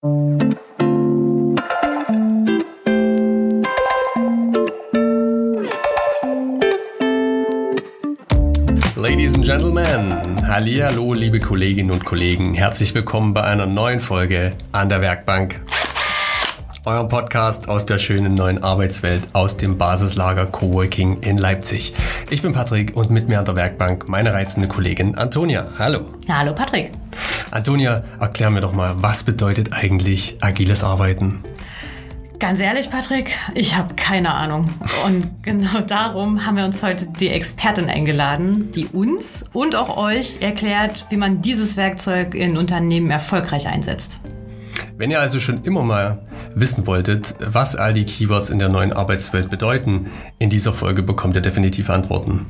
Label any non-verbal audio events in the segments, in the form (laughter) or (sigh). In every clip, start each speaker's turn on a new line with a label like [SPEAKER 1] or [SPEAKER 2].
[SPEAKER 1] Ladies and Gentlemen, hallo, liebe Kolleginnen und Kollegen, herzlich willkommen bei einer neuen Folge an der Werkbank. Euer Podcast aus der schönen neuen Arbeitswelt aus dem Basislager Coworking in Leipzig. Ich bin Patrick und mit mir an der Werkbank meine reizende Kollegin Antonia. Hallo.
[SPEAKER 2] Hallo Patrick.
[SPEAKER 1] Antonia, erklär mir doch mal, was bedeutet eigentlich agiles Arbeiten?
[SPEAKER 2] Ganz ehrlich, Patrick, ich habe keine Ahnung. Und (laughs) genau darum haben wir uns heute die Expertin eingeladen, die uns und auch euch erklärt, wie man dieses Werkzeug in Unternehmen erfolgreich einsetzt.
[SPEAKER 1] Wenn ihr also schon immer mal wissen wolltet, was all die Keywords in der neuen Arbeitswelt bedeuten, in dieser Folge bekommt ihr definitiv Antworten.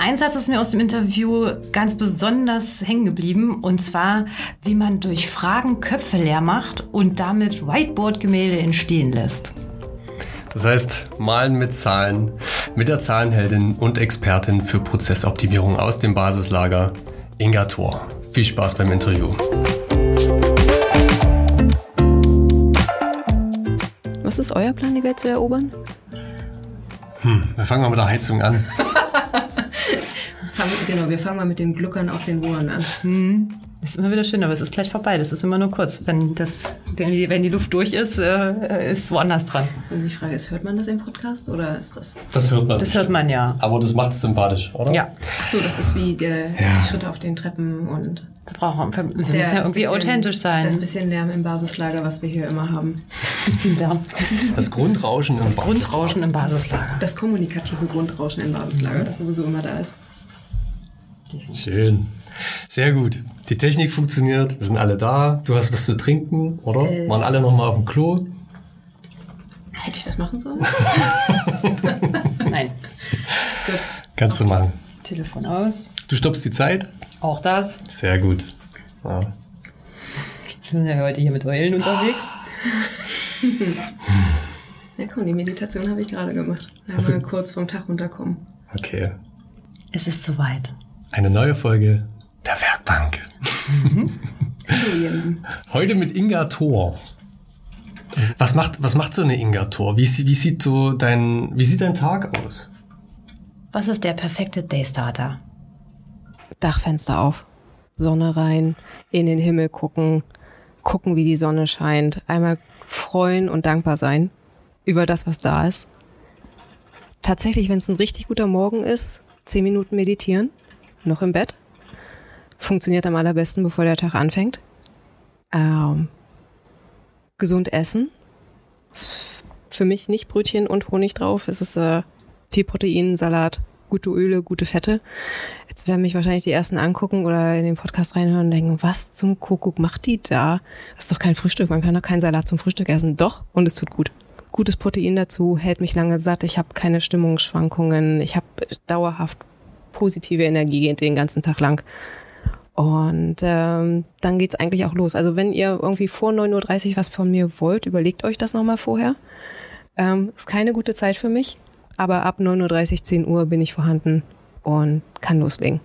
[SPEAKER 2] Ein Satz ist mir aus dem Interview ganz besonders hängen geblieben, und zwar, wie man durch Fragen Köpfe leer macht und damit Whiteboard-Gemälde entstehen lässt.
[SPEAKER 1] Das heißt, malen mit Zahlen, mit der Zahlenheldin und Expertin für Prozessoptimierung aus dem Basislager, Inga Thor. Viel Spaß beim Interview.
[SPEAKER 3] Was ist euer Plan, die Welt zu erobern?
[SPEAKER 1] Hm, wir fangen mal mit der Heizung an. (laughs)
[SPEAKER 3] Fang, genau, wir fangen mal mit dem Gluckern aus den Ohren an.
[SPEAKER 2] Hm. Das ist immer wieder schön, aber es ist gleich vorbei. Das ist immer nur kurz. Wenn, das, wenn die Luft durch ist, äh, ist woanders dran.
[SPEAKER 3] Und die Frage ist, hört man das im Podcast oder ist das...
[SPEAKER 1] Das hört man.
[SPEAKER 2] Das hört man ja.
[SPEAKER 1] Aber das macht es sympathisch, oder?
[SPEAKER 2] Ja.
[SPEAKER 3] Achso, das ist wie der, ja. die Schritte auf den Treppen und...
[SPEAKER 2] Wir, brauchen, wir müssen ja irgendwie bisschen, authentisch sein.
[SPEAKER 3] Das bisschen Lärm im Basislager, was wir hier immer haben.
[SPEAKER 2] Das bisschen Lärm.
[SPEAKER 1] Das Grundrauschen im
[SPEAKER 2] das
[SPEAKER 1] Basislager.
[SPEAKER 2] Das Grundrauschen im Basislager.
[SPEAKER 3] Das kommunikative Grundrauschen im Basislager, mhm. das sowieso immer da ist.
[SPEAKER 1] Schön. Sehr gut. Die Technik funktioniert, wir sind alle da. Du hast was zu trinken, oder? Äh. Waren alle nochmal auf dem Klo?
[SPEAKER 3] Hätte ich das machen sollen? (laughs)
[SPEAKER 2] Nein.
[SPEAKER 1] Gut. Kannst du machen.
[SPEAKER 2] Telefon aus.
[SPEAKER 1] Du stoppst die Zeit?
[SPEAKER 2] Auch das.
[SPEAKER 1] Sehr gut.
[SPEAKER 2] Ja. Wir sind ja heute hier mit Eulen unterwegs. (laughs)
[SPEAKER 3] ja komm, die Meditation habe ich gerade gemacht. Einmal kurz vom Tag runterkommen.
[SPEAKER 1] Okay.
[SPEAKER 2] Es ist soweit.
[SPEAKER 1] Eine neue Folge der Werkbank. (laughs) Heute mit Inga Thor. Was macht, was macht so eine Inga Thor? Wie, wie, sieht so dein, wie sieht dein Tag aus?
[SPEAKER 2] Was ist der perfekte Daystarter?
[SPEAKER 3] Dachfenster auf, Sonne rein, in den Himmel gucken, gucken, wie die Sonne scheint, einmal freuen und dankbar sein über das, was da ist. Tatsächlich, wenn es ein richtig guter Morgen ist, zehn Minuten meditieren noch im Bett. Funktioniert am allerbesten, bevor der Tag anfängt. Ähm, gesund essen. für mich nicht Brötchen und Honig drauf. Es ist äh, viel Protein, Salat, gute Öle, gute Fette. Jetzt werden mich wahrscheinlich die ersten angucken oder in den Podcast reinhören und denken, was zum Kuckuck macht die da? Das ist doch kein Frühstück, man kann doch keinen Salat zum Frühstück essen. Doch, und es tut gut. Gutes Protein dazu, hält mich lange satt, ich habe keine Stimmungsschwankungen, ich habe dauerhaft positive Energie den ganzen Tag lang. Und ähm, dann es eigentlich auch los. Also wenn ihr irgendwie vor 9.30 Uhr was von mir wollt, überlegt euch das nochmal vorher. Ähm, ist keine gute Zeit für mich, aber ab 9.30 Uhr, 10 Uhr bin ich vorhanden und kann loslegen.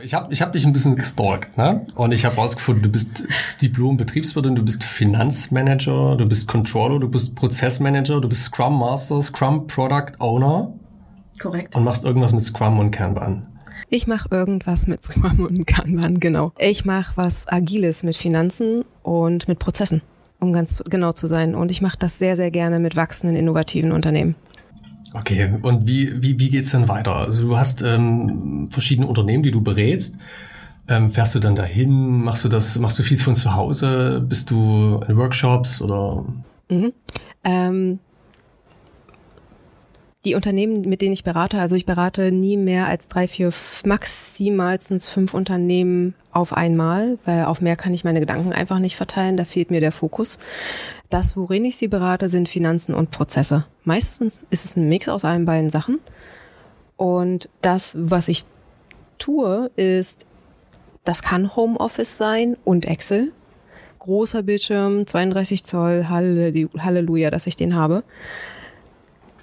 [SPEAKER 1] Ich habe ich hab dich ein bisschen gestalkt, ne? Und ich habe herausgefunden, du bist Diplom-Betriebswirtin, du bist Finanzmanager, du bist Controller, du bist Prozessmanager, du bist Scrum Master, Scrum Product Owner.
[SPEAKER 3] Korrekt.
[SPEAKER 1] Und machst irgendwas mit Scrum und Kanban.
[SPEAKER 3] Ich mache irgendwas mit Scrum und Kanban, genau. Ich mache was Agiles mit Finanzen und mit Prozessen, um ganz genau zu sein. Und ich mache das sehr, sehr gerne mit wachsenden, innovativen Unternehmen.
[SPEAKER 1] Okay, und wie, wie, wie geht es dann weiter? Also du hast ähm, verschiedene Unternehmen, die du berätst. Ähm, fährst du dann dahin? Machst du das, machst du viel von zu Hause? Bist du in Workshops oder?
[SPEAKER 3] Mhm. Ähm, die Unternehmen, mit denen ich berate, also ich berate nie mehr als drei, vier, maximalstens fünf Unternehmen auf einmal, weil auf mehr kann ich meine Gedanken einfach nicht verteilen, da fehlt mir der Fokus. Das, worin ich sie berate, sind Finanzen und Prozesse. Meistens ist es ein Mix aus allen beiden Sachen. Und das, was ich tue, ist, das kann Homeoffice sein und Excel. Großer Bildschirm, 32 Zoll, Halleluja, dass ich den habe.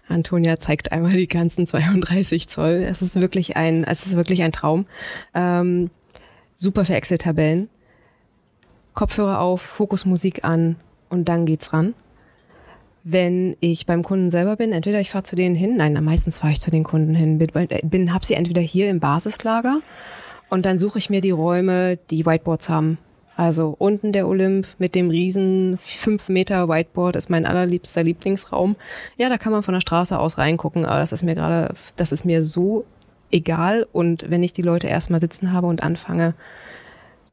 [SPEAKER 3] Antonia zeigt einmal die ganzen 32 Zoll. Es ist wirklich ein, es ist wirklich ein Traum. Ähm, super für Excel-Tabellen. Kopfhörer auf, Fokusmusik an und dann geht's ran. Wenn ich beim Kunden selber bin, entweder ich fahre zu denen hin, nein, meistens fahre ich zu den Kunden hin, bin, habe sie entweder hier im Basislager und dann suche ich mir die Räume, die Whiteboards haben. Also unten der Olymp mit dem riesen 5 Meter Whiteboard ist mein allerliebster Lieblingsraum. Ja, da kann man von der Straße aus reingucken, aber das ist mir gerade, das ist mir so egal. Und wenn ich die Leute erstmal sitzen habe und anfange,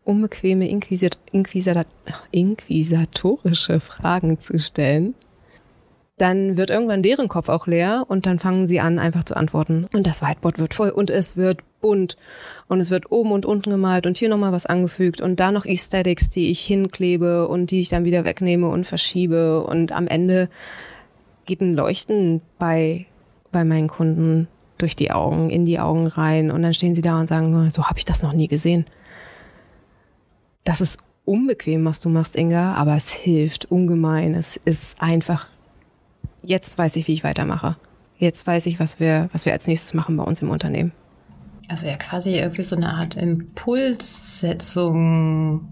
[SPEAKER 3] unbequeme Inquisit Inquisit inquisitorische Fragen zu stellen, dann wird irgendwann deren Kopf auch leer und dann fangen sie an, einfach zu antworten. Und das Whiteboard wird voll und es wird bunt und es wird oben und unten gemalt und hier nochmal was angefügt und da noch Aesthetics, die ich hinklebe und die ich dann wieder wegnehme und verschiebe und am Ende geht ein Leuchten bei, bei meinen Kunden durch die Augen, in die Augen rein und dann stehen sie da und sagen, so habe ich das noch nie gesehen. Das ist unbequem, was du machst, Inga, aber es hilft ungemein. Es ist einfach jetzt weiß ich, wie ich weitermache. Jetzt weiß ich, was wir, was wir als nächstes machen bei uns im Unternehmen.
[SPEAKER 2] Also ja, quasi irgendwie so eine Art Impulssetzung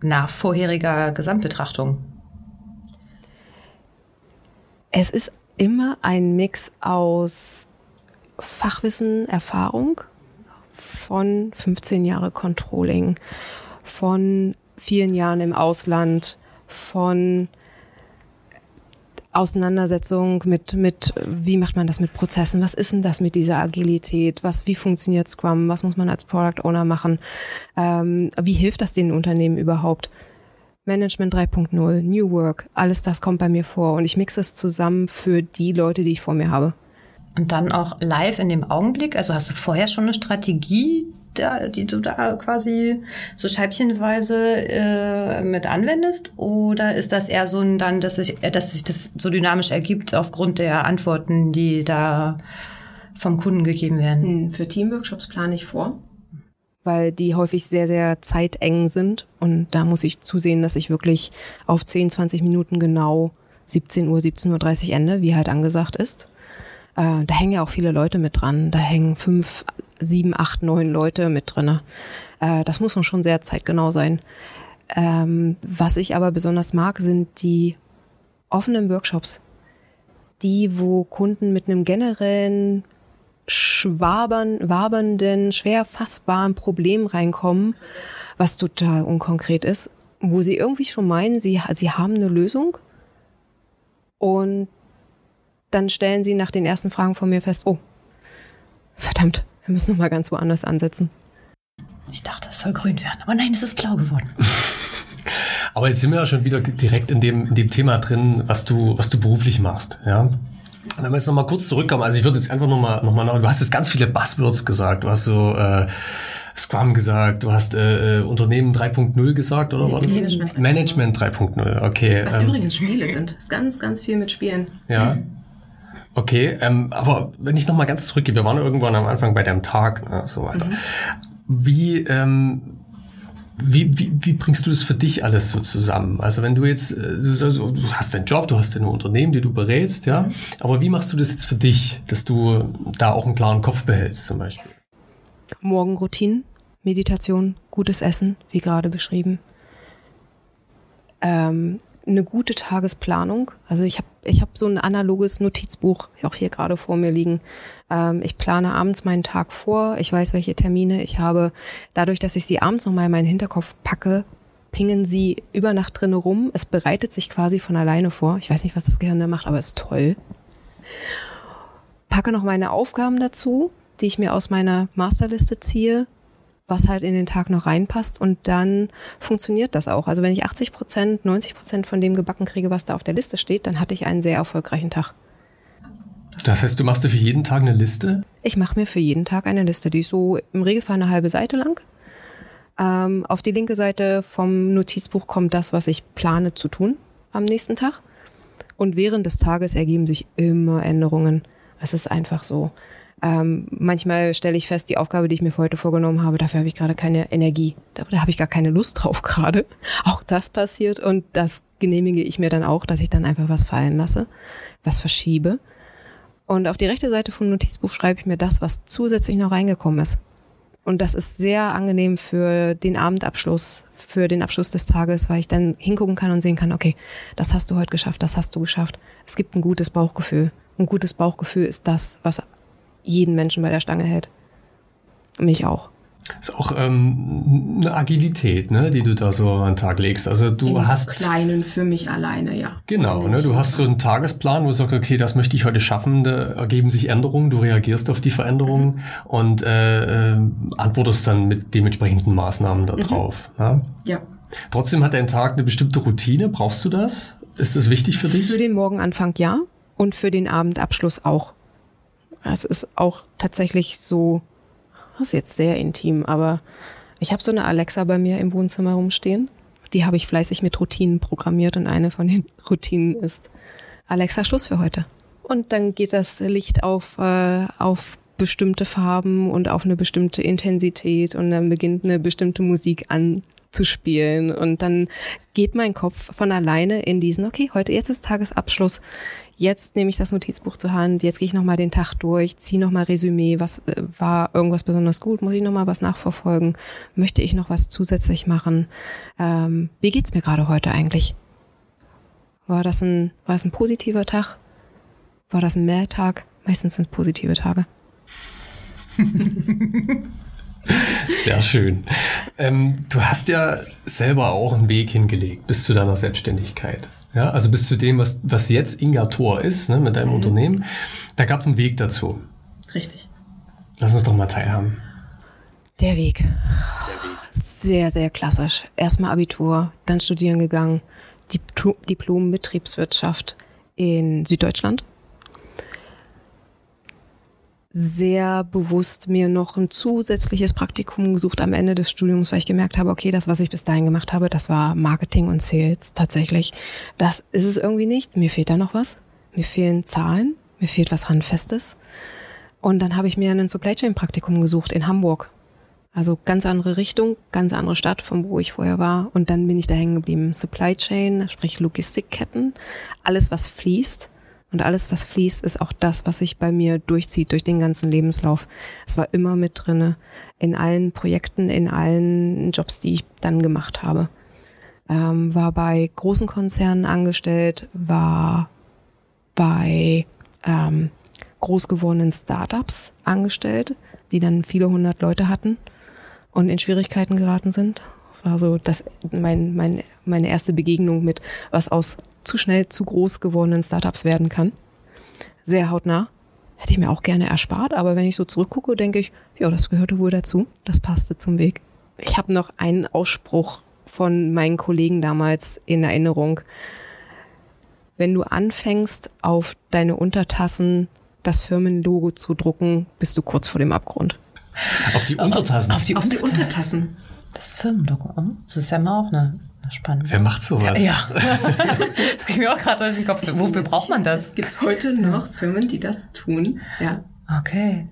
[SPEAKER 2] nach vorheriger Gesamtbetrachtung.
[SPEAKER 3] Es ist immer ein Mix aus Fachwissen, Erfahrung, von 15 Jahre Controlling, von vielen Jahren im Ausland, von Auseinandersetzung mit, mit, wie macht man das mit Prozessen? Was ist denn das mit dieser Agilität? Was, wie funktioniert Scrum? Was muss man als Product Owner machen? Ähm, wie hilft das den Unternehmen überhaupt? Management 3.0, New Work, alles das kommt bei mir vor und ich mixe es zusammen für die Leute, die ich vor mir habe.
[SPEAKER 2] Und dann auch live in dem Augenblick, also hast du vorher schon eine Strategie, da, die du da quasi so scheibchenweise äh, mit anwendest? Oder ist das eher so ein dann, dass sich, dass sich das so dynamisch ergibt aufgrund der Antworten, die da vom Kunden gegeben werden?
[SPEAKER 3] Hm, für Teamworkshops plane ich vor, weil die häufig sehr, sehr zeiteng sind. Und da muss ich zusehen, dass ich wirklich auf 10, 20 Minuten genau 17 Uhr, 17.30 Uhr ende, wie halt angesagt ist. Äh, da hängen ja auch viele Leute mit dran. Da hängen fünf, sieben, acht, neun Leute mit drinne. Äh, das muss schon sehr zeitgenau sein. Ähm, was ich aber besonders mag, sind die offenen Workshops. Die, wo Kunden mit einem generellen schwabern, wabernden, schwer fassbaren Problem reinkommen, was total unkonkret ist, wo sie irgendwie schon meinen, sie, sie haben eine Lösung und dann stellen sie nach den ersten Fragen von mir fest, oh, verdammt, wir müssen noch mal ganz woanders ansetzen.
[SPEAKER 2] Ich dachte, es soll grün werden, aber nein, es ist blau geworden. (laughs)
[SPEAKER 1] aber jetzt sind wir ja schon wieder direkt in dem, in dem Thema drin, was du, was du beruflich machst, ja. Wenn wir jetzt noch mal kurz zurückkommen, also ich würde jetzt einfach noch mal, noch mal, du hast jetzt ganz viele Buzzwords gesagt, du hast so äh, Scrum gesagt, du hast äh, äh Unternehmen 3.0 gesagt, oder was? Management, Management 3.0, okay.
[SPEAKER 3] Was ähm, übrigens Spiele sind, das ist ganz, ganz viel mit Spielen.
[SPEAKER 1] Ja. Okay, ähm, aber wenn ich noch mal ganz zurückgehe, wir waren irgendwann am Anfang bei deinem Tag, ne, so weiter. Mhm. Wie, ähm, wie, wie, wie bringst du das für dich alles so zusammen? Also wenn du jetzt, äh, du, du hast deinen Job, du hast deine Unternehmen, die du berätst, ja, mhm. aber wie machst du das jetzt für dich, dass du da auch einen klaren Kopf behältst zum Beispiel?
[SPEAKER 3] Morgenroutinen, Meditation, gutes Essen, wie gerade beschrieben. Ähm, eine gute Tagesplanung. Also ich habe ich hab so ein analoges Notizbuch auch hier gerade vor mir liegen. Ähm, ich plane abends meinen Tag vor. Ich weiß, welche Termine ich habe. Dadurch, dass ich sie abends nochmal in meinen Hinterkopf packe, pingen sie über Nacht drinne rum. Es bereitet sich quasi von alleine vor. Ich weiß nicht, was das Gehirn da macht, aber es ist toll. Packe noch meine Aufgaben dazu, die ich mir aus meiner Masterliste ziehe was halt in den Tag noch reinpasst und dann funktioniert das auch. Also wenn ich 80 Prozent, 90 Prozent von dem gebacken kriege, was da auf der Liste steht, dann hatte ich einen sehr erfolgreichen Tag.
[SPEAKER 1] Das heißt, du machst dir für jeden Tag eine Liste?
[SPEAKER 3] Ich mache mir für jeden Tag eine Liste, die ist so im Regelfall eine halbe Seite lang. Ähm, auf die linke Seite vom Notizbuch kommt das, was ich plane zu tun am nächsten Tag. Und während des Tages ergeben sich immer Änderungen. Es ist einfach so. Ähm, manchmal stelle ich fest, die Aufgabe, die ich mir für heute vorgenommen habe, dafür habe ich gerade keine Energie. Da, da habe ich gar keine Lust drauf gerade. (laughs) Auch das passiert und das genehmige ich mir dann auch, dass ich dann einfach was fallen lasse, was verschiebe. Und auf die rechte Seite vom Notizbuch schreibe ich mir das, was zusätzlich noch reingekommen ist. Und das ist sehr angenehm für den Abendabschluss, für den Abschluss des Tages, weil ich dann hingucken kann und sehen kann, okay, das hast du heute geschafft, das hast du geschafft. Es gibt ein gutes Bauchgefühl. Ein gutes Bauchgefühl ist das, was jeden Menschen bei der Stange hält. Mich auch.
[SPEAKER 1] Ist auch ähm, eine Agilität, ne, die du da so an den Tag legst. Also du
[SPEAKER 3] Im
[SPEAKER 1] hast.
[SPEAKER 3] Kleinen für mich alleine, ja.
[SPEAKER 1] Genau, ne, du hast so einen Tagesplan, wo du sagst, okay, das möchte ich heute schaffen, da ergeben sich Änderungen, du reagierst auf die Veränderungen mhm. und äh, äh, antwortest dann mit dementsprechenden Maßnahmen darauf. Mhm. Ne?
[SPEAKER 3] Ja.
[SPEAKER 1] Trotzdem hat dein Tag eine bestimmte Routine. Brauchst du das? Ist das wichtig für dich?
[SPEAKER 3] Für den Morgenanfang ja und für den Abendabschluss auch. Es ist auch tatsächlich so, das ist jetzt sehr intim, aber ich habe so eine Alexa bei mir im Wohnzimmer rumstehen. Die habe ich fleißig mit Routinen programmiert und eine von den (laughs) Routinen ist Alexa Schluss für heute. Und dann geht das Licht auf, äh, auf bestimmte Farben und auf eine bestimmte Intensität und dann beginnt eine bestimmte Musik an zu spielen und dann geht mein Kopf von alleine in diesen, okay, heute, jetzt ist Tagesabschluss, jetzt nehme ich das Notizbuch zur Hand, jetzt gehe ich nochmal den Tag durch, ziehe nochmal Resümee, was äh, war irgendwas besonders gut, muss ich nochmal was nachverfolgen, möchte ich noch was zusätzlich machen, ähm, wie geht's mir gerade heute eigentlich? War das ein, war das ein positiver Tag? War das ein Mehrtag? Meistens sind es positive Tage. (laughs)
[SPEAKER 1] Sehr schön. Ähm, du hast ja selber auch einen Weg hingelegt bis zu deiner Selbstständigkeit. Ja, also bis zu dem, was, was jetzt Ingator ist, ne, mit deinem mhm. Unternehmen. Da gab es einen Weg dazu.
[SPEAKER 3] Richtig.
[SPEAKER 1] Lass uns doch mal teilhaben.
[SPEAKER 3] Der Weg. Der Weg. Sehr, sehr klassisch. Erstmal Abitur, dann studieren gegangen, Diplom Betriebswirtschaft in Süddeutschland sehr bewusst mir noch ein zusätzliches Praktikum gesucht am Ende des Studiums, weil ich gemerkt habe, okay, das, was ich bis dahin gemacht habe, das war Marketing und Sales tatsächlich. Das ist es irgendwie nicht. Mir fehlt da noch was. Mir fehlen Zahlen. Mir fehlt was Handfestes. Und dann habe ich mir ein Supply Chain Praktikum gesucht in Hamburg. Also ganz andere Richtung, ganz andere Stadt, von wo ich vorher war. Und dann bin ich da hängen geblieben. Supply Chain, sprich Logistikketten, alles, was fließt und alles, was fließt, ist auch das, was sich bei mir durchzieht durch den ganzen Lebenslauf. Es war immer mit drinne in allen Projekten, in allen Jobs, die ich dann gemacht habe. Ähm, war bei großen Konzernen angestellt, war bei ähm, groß gewordenen Startups angestellt, die dann viele hundert Leute hatten und in Schwierigkeiten geraten sind. Das war so das, mein, mein, meine erste Begegnung mit, was aus zu schnell zu groß gewordenen Startups werden kann. Sehr hautnah. Hätte ich mir auch gerne erspart, aber wenn ich so zurückgucke, denke ich, ja, das gehörte wohl dazu. Das passte zum Weg. Ich habe noch einen Ausspruch von meinen Kollegen damals in Erinnerung. Wenn du anfängst, auf deine Untertassen das Firmenlogo zu drucken, bist du kurz vor dem Abgrund.
[SPEAKER 1] Auf die Untertassen?
[SPEAKER 2] Auf die, auf die Untertassen. Das Firmenlogo. Hm? Das ist ja mal auch eine Spannend.
[SPEAKER 1] Wer macht sowas?
[SPEAKER 2] Ja. (laughs) das ging mir auch gerade durch den Kopf. Wofür braucht man das?
[SPEAKER 3] Es gibt heute noch Firmen, die das tun. Ja.
[SPEAKER 2] Okay.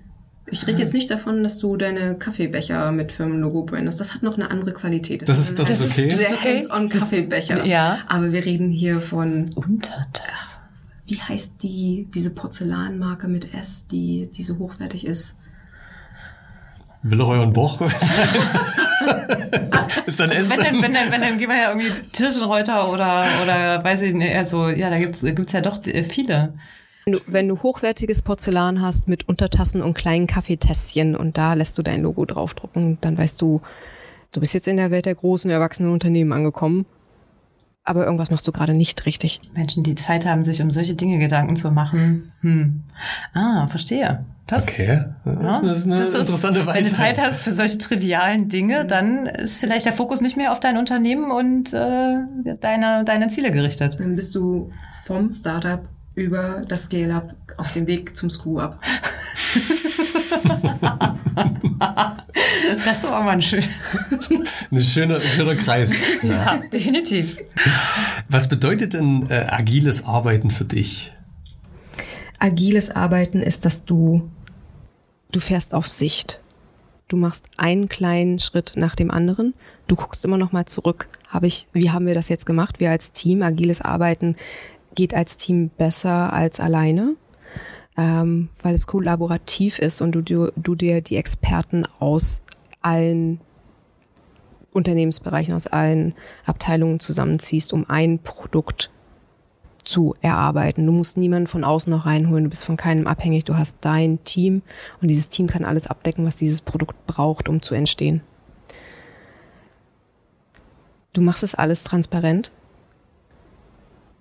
[SPEAKER 3] Ich rede jetzt nicht davon, dass du deine Kaffeebecher mit Firmenlogo brandest. Das hat noch eine andere Qualität.
[SPEAKER 1] Das, das ist, das, ist okay.
[SPEAKER 3] Sehr
[SPEAKER 2] okay.
[SPEAKER 3] hands-on Kaffeebecher.
[SPEAKER 2] Ja.
[SPEAKER 3] Aber wir reden hier von
[SPEAKER 2] Untertasse.
[SPEAKER 3] Wie heißt die, diese Porzellanmarke mit S, die, die so hochwertig ist?
[SPEAKER 1] Willeroy und Boch. (laughs) ist dann
[SPEAKER 2] also wenn, dann, wenn, dann, wenn dann gehen wir ja irgendwie Tirschenreuter oder, oder weiß ich nicht, also ja, da gibt's gibt's ja doch äh, viele.
[SPEAKER 3] Wenn du, wenn du hochwertiges Porzellan hast mit Untertassen und kleinen Kaffeetässchen und da lässt du dein Logo draufdrucken, dann weißt du, du bist jetzt in der Welt der großen, erwachsenen Unternehmen angekommen aber irgendwas machst du gerade nicht richtig.
[SPEAKER 2] Menschen, die Zeit haben, sich um solche Dinge Gedanken zu machen. Hm. Ah, verstehe.
[SPEAKER 1] Das, okay,
[SPEAKER 2] das ja, ist eine, das interessante ist, Weisheit. Wenn du Zeit hast für solche trivialen Dinge, dann ist vielleicht der Fokus nicht mehr auf dein Unternehmen und äh, deine, deine Ziele gerichtet.
[SPEAKER 3] Dann bist du vom Startup über das Scale-Up auf dem Weg zum Screw-Up. (laughs)
[SPEAKER 2] das war mal ein, schön.
[SPEAKER 1] ein schöner, schöner Kreis.
[SPEAKER 2] Ja, ja, definitiv.
[SPEAKER 1] Was bedeutet denn äh, agiles Arbeiten für dich?
[SPEAKER 3] Agiles Arbeiten ist, dass du, du fährst auf Sicht. Du machst einen kleinen Schritt nach dem anderen. Du guckst immer noch mal zurück. Habe ich, wie haben wir das jetzt gemacht? Wir als Team, agiles Arbeiten geht als Team besser als alleine ähm, weil es kollaborativ ist und du, du, du dir die Experten aus allen Unternehmensbereichen, aus allen Abteilungen zusammenziehst, um ein Produkt zu erarbeiten. Du musst niemanden von außen noch reinholen, du bist von keinem abhängig, du hast dein Team und dieses Team kann alles abdecken, was dieses Produkt braucht, um zu entstehen. Du machst es alles transparent.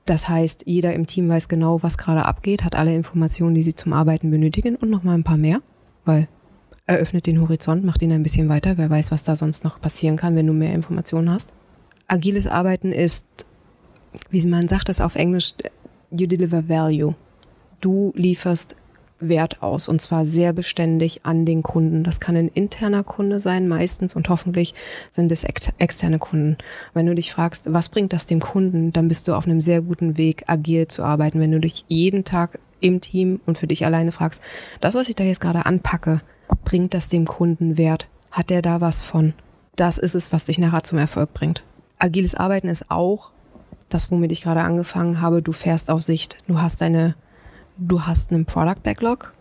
[SPEAKER 3] Das heißt, jeder im Team weiß genau, was gerade abgeht, hat alle Informationen, die sie zum Arbeiten benötigen und nochmal ein paar mehr, weil eröffnet den Horizont, macht ihn ein bisschen weiter. Wer weiß, was da sonst noch passieren kann, wenn du mehr Informationen hast. Agiles Arbeiten ist, wie man sagt es auf Englisch, you deliver value. Du lieferst Wert aus und zwar sehr beständig an den Kunden. Das kann ein interner Kunde sein, meistens und hoffentlich sind es externe Kunden. Wenn du dich fragst, was bringt das dem Kunden, dann bist du auf einem sehr guten Weg, agil zu arbeiten. Wenn du dich jeden Tag im Team und für dich alleine fragst, das, was ich da jetzt gerade anpacke, bringt das dem Kunden Wert? Hat der da was von? Das ist es, was dich nachher zum Erfolg bringt. Agiles Arbeiten ist auch das, womit ich gerade angefangen habe. Du fährst auf Sicht. Du hast eine Du hast einen Product Backlog.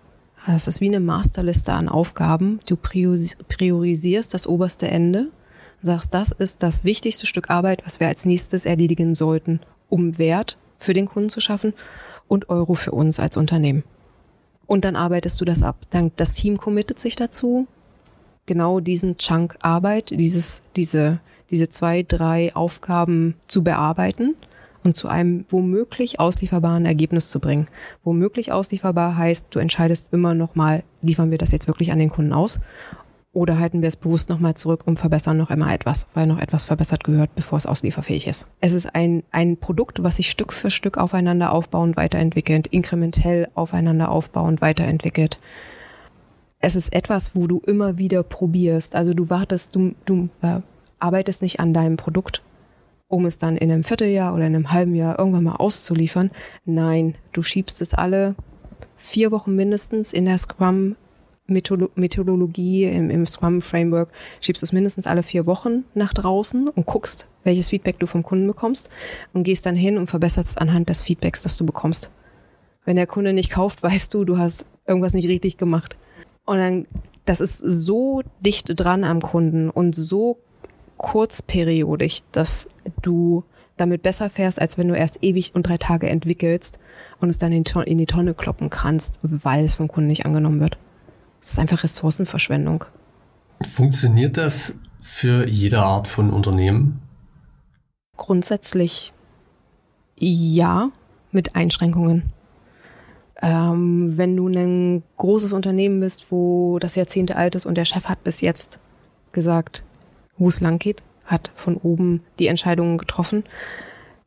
[SPEAKER 3] Das ist wie eine Masterliste an Aufgaben. Du priorisierst das oberste Ende, sagst, das ist das wichtigste Stück Arbeit, was wir als nächstes erledigen sollten, um Wert für den Kunden zu schaffen und Euro für uns als Unternehmen. Und dann arbeitest du das ab. Dann das Team committet sich dazu, genau diesen Chunk Arbeit, dieses, diese, diese zwei, drei Aufgaben zu bearbeiten und zu einem womöglich auslieferbaren Ergebnis zu bringen. Womöglich auslieferbar heißt, du entscheidest immer noch mal, liefern wir das jetzt wirklich an den Kunden aus oder halten wir es bewusst nochmal zurück und verbessern noch immer etwas, weil noch etwas verbessert gehört, bevor es auslieferfähig ist. Es ist ein, ein Produkt, was sich Stück für Stück aufeinander aufbauend weiterentwickelt, inkrementell aufeinander aufbauend weiterentwickelt. Es ist etwas, wo du immer wieder probierst. Also du wartest, du, du äh, arbeitest nicht an deinem Produkt, um es dann in einem Vierteljahr oder in einem halben Jahr irgendwann mal auszuliefern. Nein, du schiebst es alle vier Wochen mindestens in der Scrum Methodologie, im, im Scrum Framework, schiebst du es mindestens alle vier Wochen nach draußen und guckst, welches Feedback du vom Kunden bekommst und gehst dann hin und verbesserst es anhand des Feedbacks, das du bekommst. Wenn der Kunde nicht kauft, weißt du, du hast irgendwas nicht richtig gemacht. Und dann, das ist so dicht dran am Kunden und so kurzperiodisch, dass du damit besser fährst, als wenn du erst ewig und drei Tage entwickelst und es dann in die Tonne kloppen kannst, weil es vom Kunden nicht angenommen wird. Es ist einfach Ressourcenverschwendung.
[SPEAKER 1] Funktioniert das für jede Art von Unternehmen?
[SPEAKER 3] Grundsätzlich ja, mit Einschränkungen. Ähm, wenn du ein großes Unternehmen bist, wo das Jahrzehnte alt ist und der Chef hat bis jetzt gesagt, wo es lang geht, hat von oben die Entscheidungen getroffen,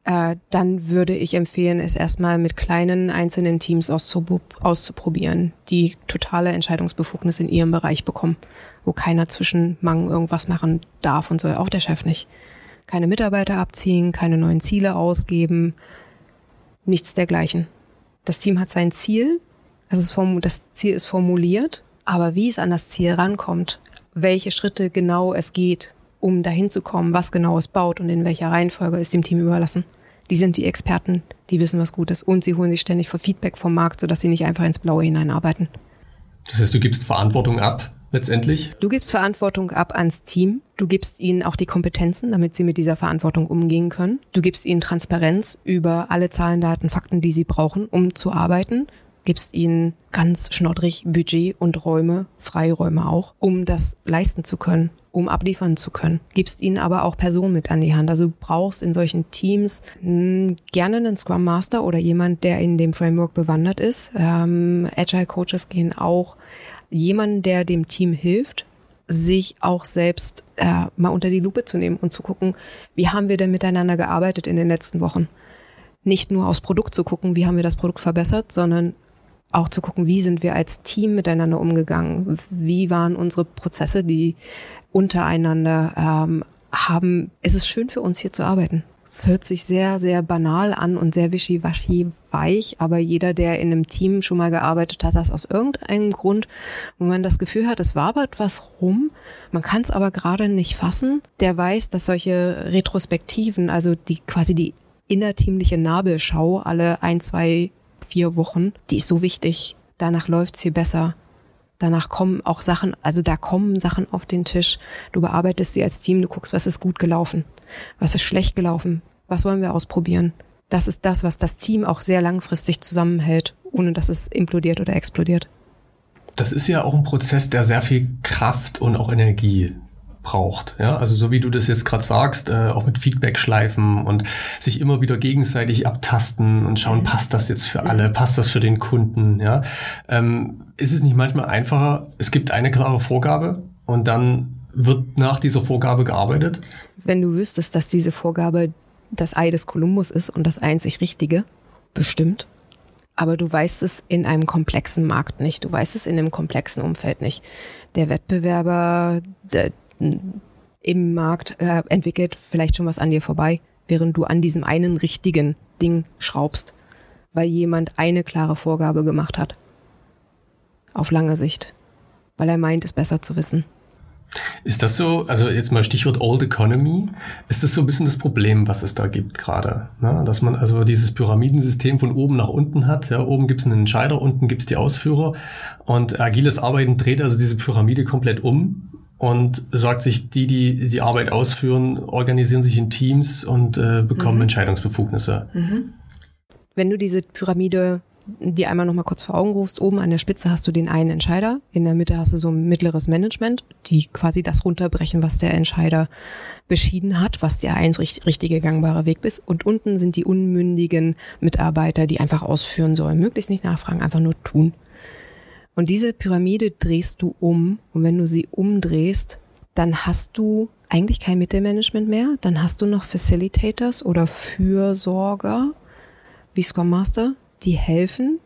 [SPEAKER 3] äh, dann würde ich empfehlen, es erstmal mit kleinen einzelnen Teams auszuprobieren, die totale Entscheidungsbefugnis in ihrem Bereich bekommen, wo keiner zwischen Mang irgendwas machen darf und soll, auch der Chef nicht. Keine Mitarbeiter abziehen, keine neuen Ziele ausgeben, nichts dergleichen. Das Team hat sein Ziel, also das Ziel ist formuliert, aber wie es an das Ziel rankommt, welche Schritte genau es geht, um dahin zu kommen, was genau es baut und in welcher Reihenfolge, ist dem Team überlassen. Die sind die Experten, die wissen, was gut ist und sie holen sich ständig für Feedback vom Markt, sodass sie nicht einfach ins Blaue hineinarbeiten.
[SPEAKER 1] Das heißt, du gibst Verantwortung ab, letztendlich?
[SPEAKER 3] Du gibst Verantwortung ab ans Team. Du gibst ihnen auch die Kompetenzen, damit sie mit dieser Verantwortung umgehen können. Du gibst ihnen Transparenz über alle Zahlen, Daten, Fakten, die sie brauchen, um zu arbeiten gibst ihnen ganz schnoddrig Budget und Räume, Freiräume auch, um das leisten zu können, um abliefern zu können. Gibst ihnen aber auch Personen mit an die Hand. Also du brauchst in solchen Teams mh, hm, gerne einen Scrum Master oder jemand, der in dem Framework bewandert ist. Ähm, Agile Coaches gehen auch jemanden, der dem Team hilft, sich auch selbst äh, mal unter die Lupe zu nehmen und zu gucken, wie haben wir denn miteinander gearbeitet in den letzten Wochen. Nicht nur aufs Produkt zu gucken, wie haben wir das Produkt verbessert, sondern auch zu gucken, wie sind wir als Team miteinander umgegangen, wie waren unsere Prozesse, die untereinander ähm, haben. Es ist schön für uns hier zu arbeiten. Es hört sich sehr, sehr banal an und sehr wischiwaschi weich, aber jeder, der in einem Team schon mal gearbeitet hat, das aus irgendeinem Grund, wo man das Gefühl hat, es wabert was rum, man kann es aber gerade nicht fassen, der weiß, dass solche Retrospektiven, also die quasi die innerteamliche Nabelschau alle ein, zwei vier Wochen, die ist so wichtig. Danach läuft es viel besser. Danach kommen auch Sachen, also da kommen Sachen auf den Tisch. Du bearbeitest sie als Team, du guckst, was ist gut gelaufen, was ist schlecht gelaufen, was wollen wir ausprobieren. Das ist das, was das Team auch sehr langfristig zusammenhält, ohne dass es implodiert oder explodiert.
[SPEAKER 1] Das ist ja auch ein Prozess, der sehr viel Kraft und auch Energie braucht. Ja, also so wie du das jetzt gerade sagst, äh, auch mit Feedback-Schleifen und sich immer wieder gegenseitig abtasten und schauen, passt das jetzt für alle, passt das für den Kunden. Ja, ähm, ist es nicht manchmal einfacher? Es gibt eine klare Vorgabe und dann wird nach dieser Vorgabe gearbeitet.
[SPEAKER 3] Wenn du wüsstest, dass diese Vorgabe das Ei des Kolumbus ist und das einzig Richtige, bestimmt. Aber du weißt es in einem komplexen Markt nicht. Du weißt es in einem komplexen Umfeld nicht. Der Wettbewerber der, im Markt äh, entwickelt vielleicht schon was an dir vorbei, während du an diesem einen richtigen Ding schraubst, weil jemand eine klare Vorgabe gemacht hat. Auf lange Sicht. Weil er meint, es besser zu wissen.
[SPEAKER 1] Ist das so, also jetzt mal Stichwort Old Economy, ist das so ein bisschen das Problem, was es da gibt gerade? Ne? Dass man also dieses Pyramidensystem von oben nach unten hat. Ja, oben gibt es einen Entscheider, unten gibt es die Ausführer. Und agiles Arbeiten dreht also diese Pyramide komplett um und sagt sich, die, die die Arbeit ausführen, organisieren sich in Teams und äh, bekommen mhm. Entscheidungsbefugnisse. Mhm.
[SPEAKER 3] Wenn du diese Pyramide dir einmal noch mal kurz vor Augen rufst, oben an der Spitze hast du den einen Entscheider, in der Mitte hast du so ein mittleres Management, die quasi das runterbrechen, was der Entscheider beschieden hat, was der eins richtige gangbare Weg ist. Und unten sind die unmündigen Mitarbeiter, die einfach ausführen sollen, möglichst nicht nachfragen, einfach nur tun. Und diese Pyramide drehst du um. Und wenn du sie umdrehst, dann hast du eigentlich kein Mittelmanagement mehr. Dann hast du noch Facilitators oder Fürsorger wie Scrum Master, die helfen.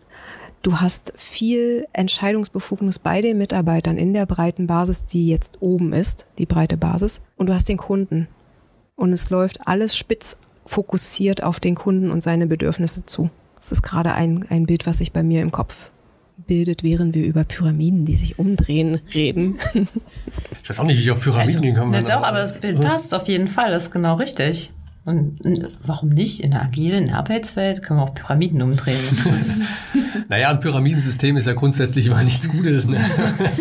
[SPEAKER 3] Du hast viel Entscheidungsbefugnis bei den Mitarbeitern in der breiten Basis, die jetzt oben ist, die breite Basis. Und du hast den Kunden. Und es läuft alles spitz fokussiert auf den Kunden und seine Bedürfnisse zu. Das ist gerade ein, ein Bild, was sich bei mir im Kopf bildet, während wir über Pyramiden, die sich umdrehen, reden.
[SPEAKER 1] Ich weiß auch nicht, wie ich auf Pyramiden also, gekommen bin.
[SPEAKER 2] Doch, aber das Bild passt auf jeden Fall, das ist genau richtig. Und warum nicht? In der agilen Arbeitswelt können wir auch Pyramiden umdrehen. (laughs)
[SPEAKER 1] naja, ein Pyramidensystem ist ja grundsätzlich mal nichts Gutes, ne?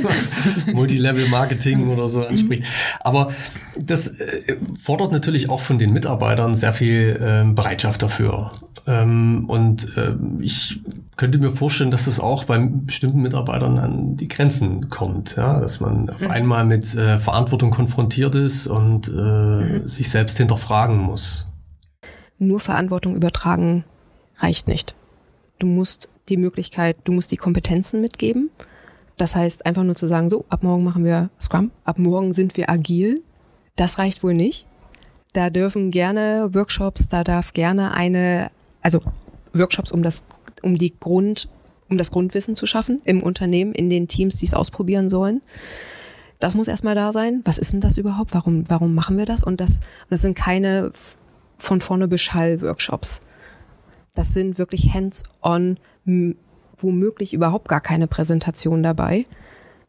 [SPEAKER 1] (laughs) Multilevel-Marketing oder so anspricht. Aber das äh, fordert natürlich auch von den Mitarbeitern sehr viel äh, Bereitschaft dafür. Ähm, und äh, ich könnte mir vorstellen, dass es auch bei bestimmten Mitarbeitern an die Grenzen kommt, ja? dass man auf mhm. einmal mit äh, Verantwortung konfrontiert ist und äh, mhm. sich selbst hinterfragen muss.
[SPEAKER 3] Nur Verantwortung übertragen reicht nicht. Du musst die Möglichkeit, du musst die Kompetenzen mitgeben. Das heißt, einfach nur zu sagen, so, ab morgen machen wir Scrum, ab morgen sind wir agil. Das reicht wohl nicht. Da dürfen gerne Workshops, da darf gerne eine also Workshops, um das, um die Grund, um das Grundwissen zu schaffen im Unternehmen, in den Teams, die es ausprobieren sollen. Das muss erstmal da sein. Was ist denn das überhaupt? Warum, warum machen wir das? Und das, das sind keine von vorne Beschall-Workshops. Das sind wirklich hands-on, womöglich überhaupt gar keine Präsentation dabei.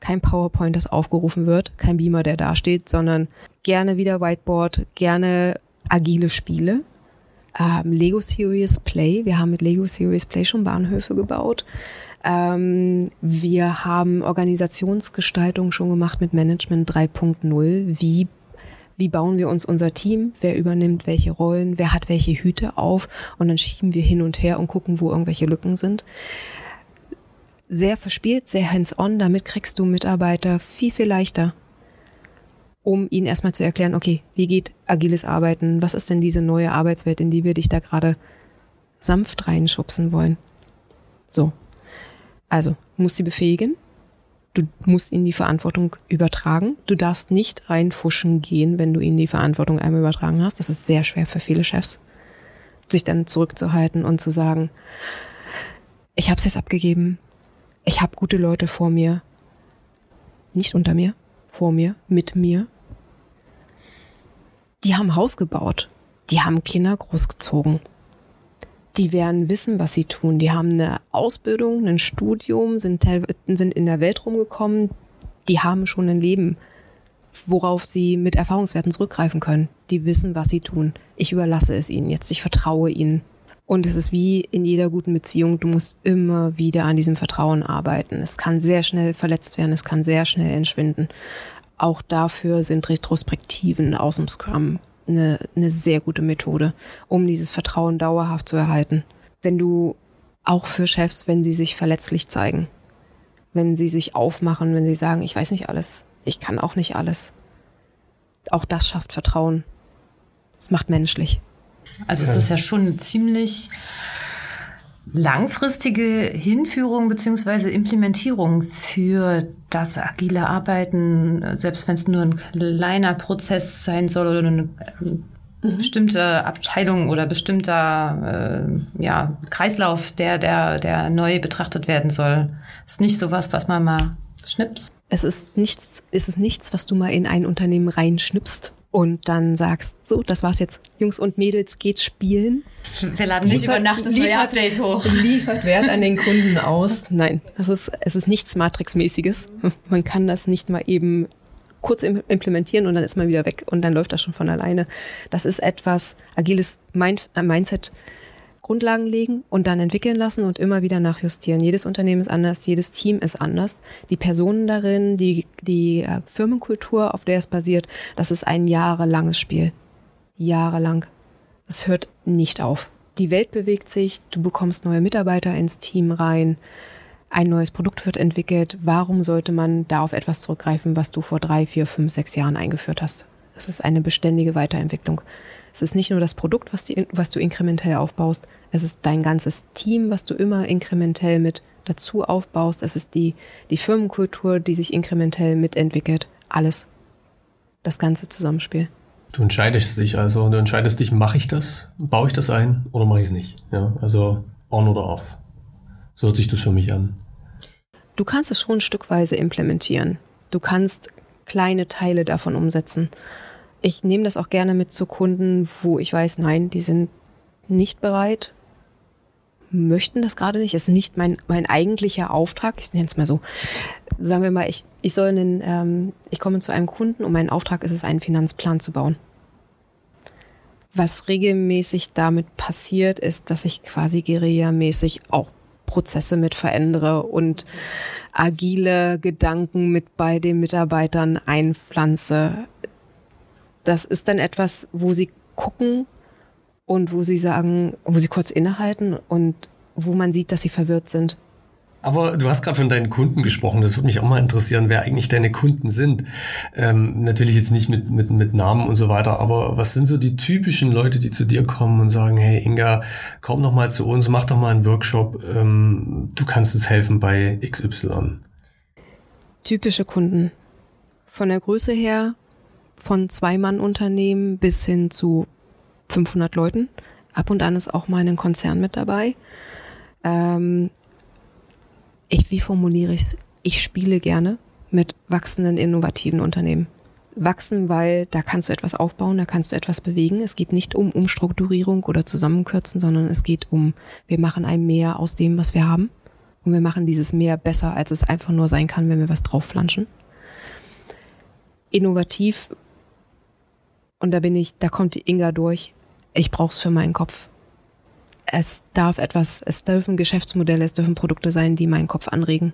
[SPEAKER 3] Kein PowerPoint, das aufgerufen wird, kein Beamer, der dasteht, sondern gerne wieder Whiteboard, gerne agile Spiele ähm, Lego Series Play. Wir haben mit Lego Series Play schon Bahnhöfe gebaut. Ähm, wir haben Organisationsgestaltung schon gemacht mit Management 3.0. Wie wie bauen wir uns unser Team, wer übernimmt welche Rollen, wer hat welche Hüte auf und dann schieben wir hin und her und gucken, wo irgendwelche Lücken sind. Sehr verspielt, sehr hands-on, damit kriegst du Mitarbeiter viel, viel leichter um ihnen erstmal zu erklären, okay, wie geht agiles Arbeiten? Was ist denn diese neue Arbeitswelt, in die wir dich da gerade sanft reinschubsen wollen? So. Also, musst sie befähigen. Du musst ihnen die Verantwortung übertragen. Du darfst nicht reinfuschen gehen, wenn du ihnen die Verantwortung einmal übertragen hast. Das ist sehr schwer für viele Chefs, sich dann zurückzuhalten und zu sagen, ich habe es jetzt abgegeben. Ich habe gute Leute vor mir, nicht unter mir vor mir, mit mir. Die haben Haus gebaut. Die haben Kinder großgezogen. Die werden wissen, was sie tun. Die haben eine Ausbildung, ein Studium, sind, sind in der Welt rumgekommen. Die haben schon ein Leben, worauf sie mit Erfahrungswerten zurückgreifen können. Die wissen, was sie tun. Ich überlasse es ihnen jetzt. Ich vertraue ihnen. Und es ist wie in jeder guten Beziehung, du musst immer wieder an diesem Vertrauen arbeiten. Es kann sehr schnell verletzt werden, es kann sehr schnell entschwinden. Auch dafür sind Retrospektiven aus dem Scrum eine, eine sehr gute Methode, um dieses Vertrauen dauerhaft zu erhalten. Wenn du auch für Chefs, wenn sie sich verletzlich zeigen, wenn sie sich aufmachen, wenn sie sagen, ich weiß nicht alles, ich kann auch nicht alles. Auch das schafft Vertrauen. Es macht menschlich.
[SPEAKER 2] Also ist das ja schon ziemlich langfristige Hinführung beziehungsweise Implementierung für das agile Arbeiten, selbst wenn es nur ein kleiner Prozess sein soll oder eine mhm. bestimmte Abteilung oder bestimmter äh, ja, Kreislauf, der, der, der neu betrachtet werden soll. Ist nicht sowas, was man mal schnips.
[SPEAKER 3] Es ist nichts, es ist nichts, was du mal in ein Unternehmen reinschnippst und dann sagst, so, das war's jetzt. Jungs und Mädels, geht spielen.
[SPEAKER 2] Wir laden nicht liefert, über Nacht das liefert, neue Update hoch.
[SPEAKER 3] Liefert Wert an den Kunden aus. Nein, das ist, es ist nichts Matrix-mäßiges. Man kann das nicht mal eben kurz implementieren und dann ist man wieder weg und dann läuft das schon von alleine. Das ist etwas, agiles Mind äh, Mindset Grundlagen legen und dann entwickeln lassen und immer wieder nachjustieren. Jedes Unternehmen ist anders, jedes Team ist anders. Die Personen darin, die, die äh, Firmenkultur, auf der es basiert, das ist ein jahrelanges Spiel. Jahrelang. Es hört nicht auf. Die Welt bewegt sich, du bekommst neue Mitarbeiter ins Team rein, ein neues Produkt wird entwickelt. Warum sollte man da auf etwas zurückgreifen, was du vor drei, vier, fünf, sechs Jahren eingeführt hast? Es ist eine beständige Weiterentwicklung. Es ist nicht nur das Produkt, was, die, was du inkrementell aufbaust, es ist dein ganzes Team, was du immer inkrementell mit dazu aufbaust. Es ist die, die Firmenkultur, die sich inkrementell mitentwickelt. Alles. Das ganze Zusammenspiel.
[SPEAKER 1] Du entscheidest dich also, du entscheidest dich, mache ich das, baue ich das ein oder mache ich es nicht. Ja, also on oder off. So hört sich das für mich an.
[SPEAKER 3] Du kannst es schon stückweise implementieren. Du kannst kleine Teile davon umsetzen. Ich nehme das auch gerne mit zu Kunden, wo ich weiß, nein, die sind nicht bereit, möchten das gerade nicht. Es ist nicht mein, mein eigentlicher Auftrag. Ich nenne es mal so. Sagen wir mal, ich, ich soll einen, ähm, ich komme zu einem Kunden und mein Auftrag ist es, einen Finanzplan zu bauen. Was regelmäßig damit passiert, ist, dass ich quasi Guerilla-mäßig auch Prozesse mit verändere und agile Gedanken mit bei den Mitarbeitern einpflanze das ist dann etwas, wo sie gucken und wo sie sagen, wo sie kurz innehalten und wo man sieht, dass sie verwirrt sind.
[SPEAKER 1] Aber du hast gerade von deinen Kunden gesprochen. Das würde mich auch mal interessieren, wer eigentlich deine Kunden sind. Ähm, natürlich jetzt nicht mit, mit, mit Namen und so weiter, aber was sind so die typischen Leute, die zu dir kommen und sagen, hey Inga, komm doch mal zu uns, mach doch mal einen Workshop, ähm, du kannst uns helfen bei XY.
[SPEAKER 3] Typische Kunden. Von der Größe her von Zwei-Mann-Unternehmen bis hin zu 500 Leuten. Ab und an ist auch mal ein Konzern mit dabei. Ähm, ich, wie formuliere ich es? Ich spiele gerne mit wachsenden, innovativen Unternehmen. Wachsen, weil da kannst du etwas aufbauen, da kannst du etwas bewegen. Es geht nicht um Umstrukturierung oder Zusammenkürzen, sondern es geht um, wir machen ein Mehr aus dem, was wir haben. Und wir machen dieses Mehr besser, als es einfach nur sein kann, wenn wir was draufflanschen. Innovativ und da bin ich, da kommt die Inga durch. Ich brauch's für meinen Kopf. Es darf etwas, es dürfen Geschäftsmodelle, es dürfen Produkte sein, die meinen Kopf anregen,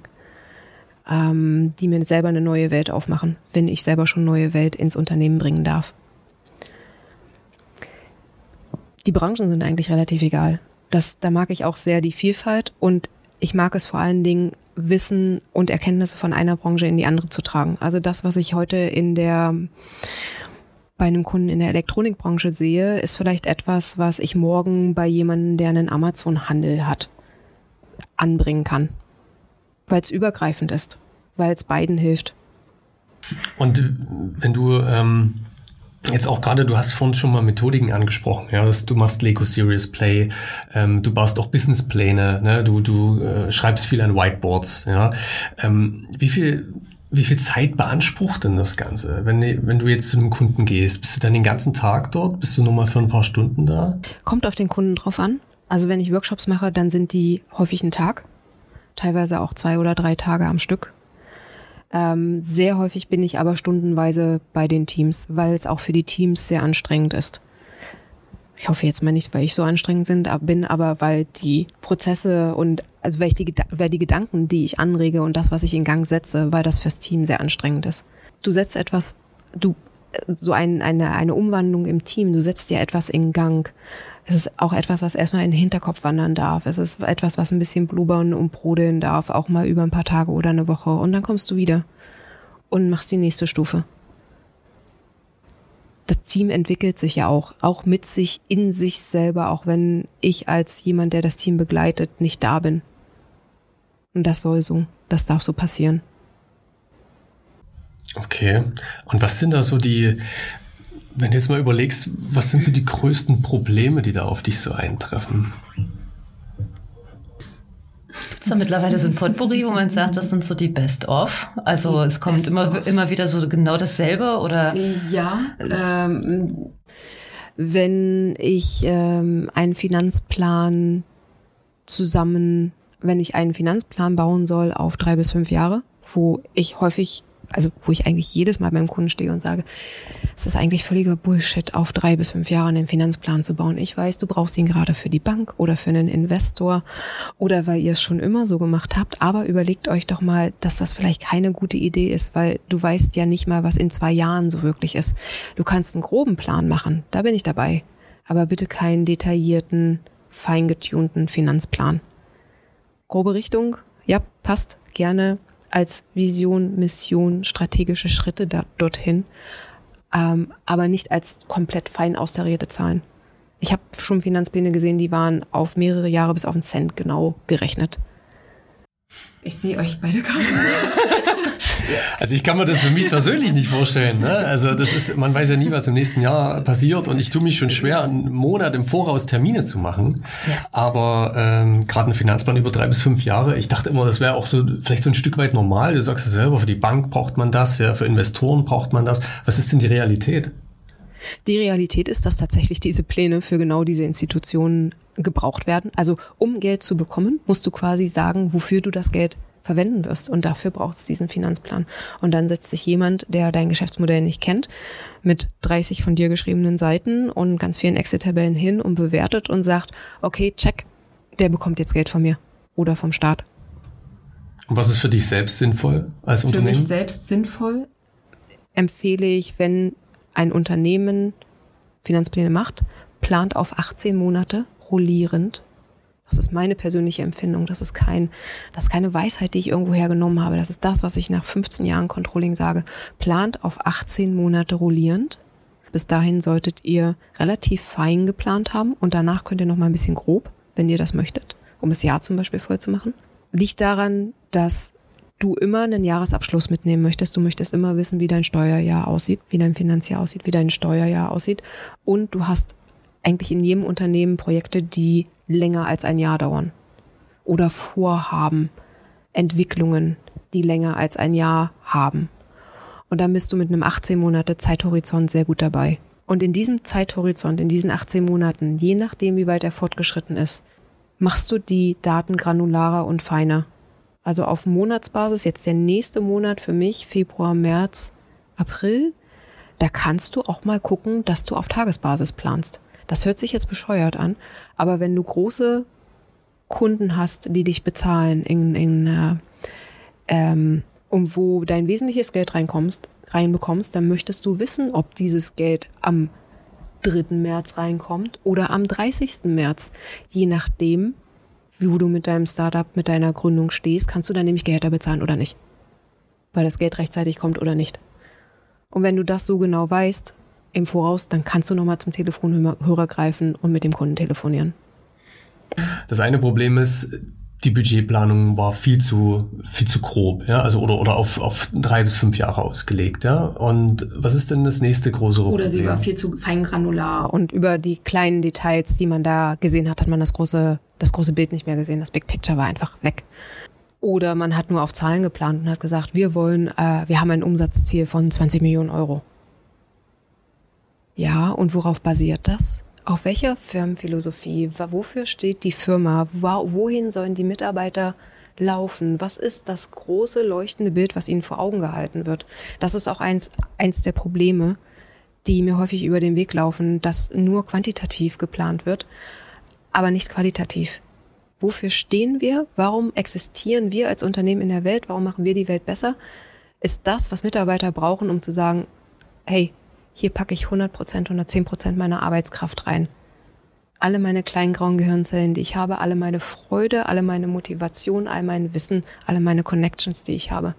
[SPEAKER 3] ähm, die mir selber eine neue Welt aufmachen, wenn ich selber schon neue Welt ins Unternehmen bringen darf. Die Branchen sind eigentlich relativ egal. Das, da mag ich auch sehr die Vielfalt und ich mag es vor allen Dingen, Wissen und Erkenntnisse von einer Branche in die andere zu tragen. Also das, was ich heute in der bei einem Kunden in der Elektronikbranche sehe, ist vielleicht etwas, was ich morgen bei jemandem, der einen Amazon-Handel hat, anbringen kann. Weil es übergreifend ist, weil es beiden hilft.
[SPEAKER 1] Und wenn du ähm, jetzt auch gerade, du hast vorhin schon mal Methodiken angesprochen, ja, dass du machst Lego Serious Play, ähm, du baust auch Businesspläne, ne, du, du äh, schreibst viel an Whiteboards, ja. Ähm, wie viel wie viel Zeit beansprucht denn das Ganze? Wenn, wenn du jetzt zu einem Kunden gehst, bist du dann den ganzen Tag dort? Bist du nur mal für ein paar Stunden da?
[SPEAKER 3] Kommt auf den Kunden drauf an. Also wenn ich Workshops mache, dann sind die häufig einen Tag, teilweise auch zwei oder drei Tage am Stück. Ähm, sehr häufig bin ich aber stundenweise bei den Teams, weil es auch für die Teams sehr anstrengend ist. Ich hoffe jetzt mal nicht, weil ich so anstrengend sind, bin, aber weil die Prozesse und also weil, ich die, weil die Gedanken, die ich anrege und das, was ich in Gang setze, weil das fürs Team sehr anstrengend ist. Du setzt etwas, du so ein, eine, eine Umwandlung im Team, du setzt dir etwas in Gang. Es ist auch etwas, was erstmal in den Hinterkopf wandern darf. Es ist etwas, was ein bisschen blubbern und brodeln darf, auch mal über ein paar Tage oder eine Woche. Und dann kommst du wieder und machst die nächste Stufe das Team entwickelt sich ja auch, auch mit sich, in sich selber, auch wenn ich als jemand, der das Team begleitet, nicht da bin. Und das soll so, das darf so passieren.
[SPEAKER 1] Okay. Und was sind da so die, wenn du jetzt mal überlegst, was sind so die größten Probleme, die da auf dich so eintreffen?
[SPEAKER 2] Ist da mittlerweile so ein Potpourri, wo man sagt, das sind so die Best-of? Also es kommt immer, immer wieder so genau dasselbe oder?
[SPEAKER 3] Ja. Ähm, wenn ich ähm, einen Finanzplan zusammen, wenn ich einen Finanzplan bauen soll auf drei bis fünf Jahre, wo ich häufig also wo ich eigentlich jedes Mal beim Kunden stehe und sage, es ist eigentlich völliger Bullshit, auf drei bis fünf Jahre einen Finanzplan zu bauen. Ich weiß, du brauchst ihn gerade für die Bank oder für einen Investor oder weil ihr es schon immer so gemacht habt, aber überlegt euch doch mal, dass das vielleicht keine gute Idee ist, weil du weißt ja nicht mal, was in zwei Jahren so wirklich ist. Du kannst einen groben Plan machen, da bin ich dabei, aber bitte keinen detaillierten, feingetunten Finanzplan. Grobe Richtung, ja, passt gerne als Vision, Mission, strategische Schritte da, dorthin, ähm, aber nicht als komplett fein austarierte Zahlen. Ich habe schon Finanzpläne gesehen, die waren auf mehrere Jahre bis auf einen Cent genau gerechnet. Ich sehe euch beide gerade.
[SPEAKER 1] Also ich kann mir das für mich persönlich nicht vorstellen. Ne? Also das ist, man weiß ja nie, was im nächsten Jahr passiert und ich tue mich schon schwer, einen Monat im Voraus Termine zu machen. Ja. Aber ähm, gerade ein Finanzplan über drei bis fünf Jahre, ich dachte immer, das wäre auch so vielleicht so ein Stück weit normal. Du sagst es selber, für die Bank braucht man das, ja, für Investoren braucht man das. Was ist denn die Realität?
[SPEAKER 3] Die Realität ist, dass tatsächlich diese Pläne für genau diese Institutionen gebraucht werden. Also um Geld zu bekommen, musst du quasi sagen, wofür du das Geld verwenden wirst. Und dafür braucht es diesen Finanzplan. Und dann setzt sich jemand, der dein Geschäftsmodell nicht kennt, mit 30 von dir geschriebenen Seiten und ganz vielen Excel-Tabellen hin und bewertet und sagt, okay, check, der bekommt jetzt Geld von mir oder vom Staat.
[SPEAKER 1] Und was ist für dich selbst sinnvoll als
[SPEAKER 3] für
[SPEAKER 1] Unternehmen?
[SPEAKER 3] Für mich selbst sinnvoll empfehle ich, wenn ein Unternehmen Finanzpläne macht, plant auf 18 Monate rollierend das ist meine persönliche Empfindung. Das ist kein, das ist keine Weisheit, die ich irgendwo hergenommen habe. Das ist das, was ich nach 15 Jahren Controlling sage. Plant auf 18 Monate rollierend. Bis dahin solltet ihr relativ fein geplant haben und danach könnt ihr noch mal ein bisschen grob, wenn ihr das möchtet, um das Jahr zum Beispiel voll zu machen. Liegt daran, dass du immer einen Jahresabschluss mitnehmen möchtest. Du möchtest immer wissen, wie dein Steuerjahr aussieht, wie dein Finanzjahr aussieht, wie dein Steuerjahr aussieht. Und du hast eigentlich in jedem Unternehmen Projekte, die länger als ein Jahr dauern. Oder Vorhaben, Entwicklungen, die länger als ein Jahr haben. Und dann bist du mit einem 18 Monate Zeithorizont sehr gut dabei. Und in diesem Zeithorizont, in diesen 18 Monaten, je nachdem, wie weit er fortgeschritten ist, machst du die Daten granularer und feiner. Also auf Monatsbasis, jetzt der nächste Monat für mich, Februar, März, April, da kannst du auch mal gucken, dass du auf Tagesbasis planst. Das hört sich jetzt bescheuert an, aber wenn du große Kunden hast, die dich bezahlen, in, in, äh, ähm, um wo dein wesentliches Geld reinkommst, reinbekommst, dann möchtest du wissen, ob dieses Geld am 3. März reinkommt oder am 30. März. Je nachdem, wo du mit deinem Startup, mit deiner Gründung stehst, kannst du dann nämlich Gehälter bezahlen oder nicht. Weil das Geld rechtzeitig kommt oder nicht. Und wenn du das so genau weißt, im Voraus, dann kannst du nochmal zum Telefonhörer greifen und mit dem Kunden telefonieren.
[SPEAKER 1] Das eine Problem ist, die Budgetplanung war viel zu, viel zu grob, ja, also oder, oder auf, auf drei bis fünf Jahre ausgelegt, ja. Und was ist denn das nächste große Problem?
[SPEAKER 3] Oder sie war viel zu feingranular und über die kleinen Details, die man da gesehen hat, hat man das große, das große Bild nicht mehr gesehen. Das Big Picture war einfach weg. Oder man hat nur auf Zahlen geplant und hat gesagt, wir wollen, äh, wir haben ein Umsatzziel von 20 Millionen Euro. Ja, und worauf basiert das? Auf welcher Firmenphilosophie? Wofür steht die Firma? Wohin sollen die Mitarbeiter laufen? Was ist das große leuchtende Bild, was ihnen vor Augen gehalten wird? Das ist auch eins, eins der Probleme, die mir häufig über den Weg laufen, dass nur quantitativ geplant wird, aber nicht qualitativ. Wofür stehen wir? Warum existieren wir als Unternehmen in der Welt? Warum machen wir die Welt besser? Ist das, was Mitarbeiter brauchen, um zu sagen, hey, hier packe ich 100 Prozent, 110 Prozent meiner Arbeitskraft rein. Alle meine kleinen grauen Gehirnzellen, die ich habe, alle meine Freude, alle meine Motivation, all mein Wissen, alle meine Connections, die ich habe.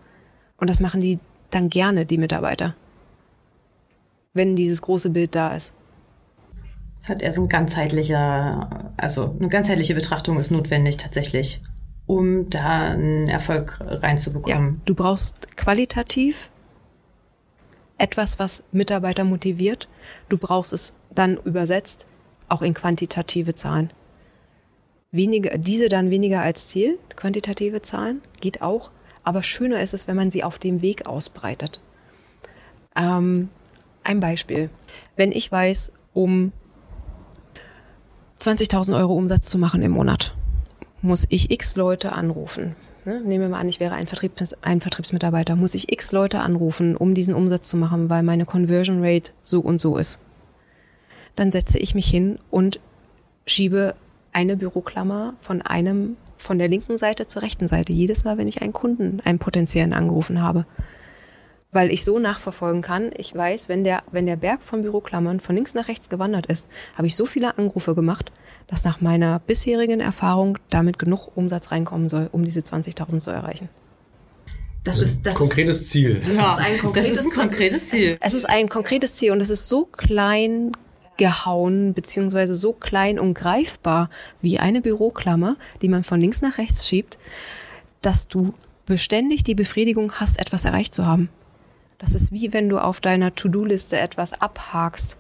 [SPEAKER 3] Und das machen die dann gerne, die Mitarbeiter. Wenn dieses große Bild da ist.
[SPEAKER 2] Es hat eher so ein ganzheitlicher, also eine ganzheitliche Betrachtung ist notwendig tatsächlich, um da einen Erfolg reinzubekommen.
[SPEAKER 3] Ja, du brauchst qualitativ etwas, was Mitarbeiter motiviert. Du brauchst es dann übersetzt auch in quantitative Zahlen. Weniger, diese dann weniger als Ziel, quantitative Zahlen, geht auch. Aber schöner ist es, wenn man sie auf dem Weg ausbreitet. Ähm, ein Beispiel. Wenn ich weiß, um 20.000 Euro Umsatz zu machen im Monat, muss ich x Leute anrufen. Ne? Nehmen wir mal an, ich wäre ein, Vertriebs ein Vertriebsmitarbeiter, muss ich x Leute anrufen, um diesen Umsatz zu machen, weil meine Conversion Rate so und so ist. Dann setze ich mich hin und schiebe eine Büroklammer von einem von der linken Seite zur rechten Seite jedes Mal, wenn ich einen Kunden, einen potenziellen angerufen habe weil ich so nachverfolgen kann. Ich weiß, wenn der, wenn der Berg von Büroklammern von links nach rechts gewandert ist, habe ich so viele Anrufe gemacht, dass nach meiner bisherigen Erfahrung damit genug Umsatz reinkommen soll, um diese 20.000 zu erreichen.
[SPEAKER 1] Das ist das konkretes ist, Ziel.
[SPEAKER 2] Ja, das ist ein konkretes, das ist ein konkretes Ziel.
[SPEAKER 3] Es ist ein konkretes Ziel und es ist so klein gehauen, beziehungsweise so klein und greifbar wie eine Büroklammer, die man von links nach rechts schiebt, dass du beständig die Befriedigung hast, etwas erreicht zu haben. Das ist wie wenn du auf deiner To-Do-Liste etwas abhakst.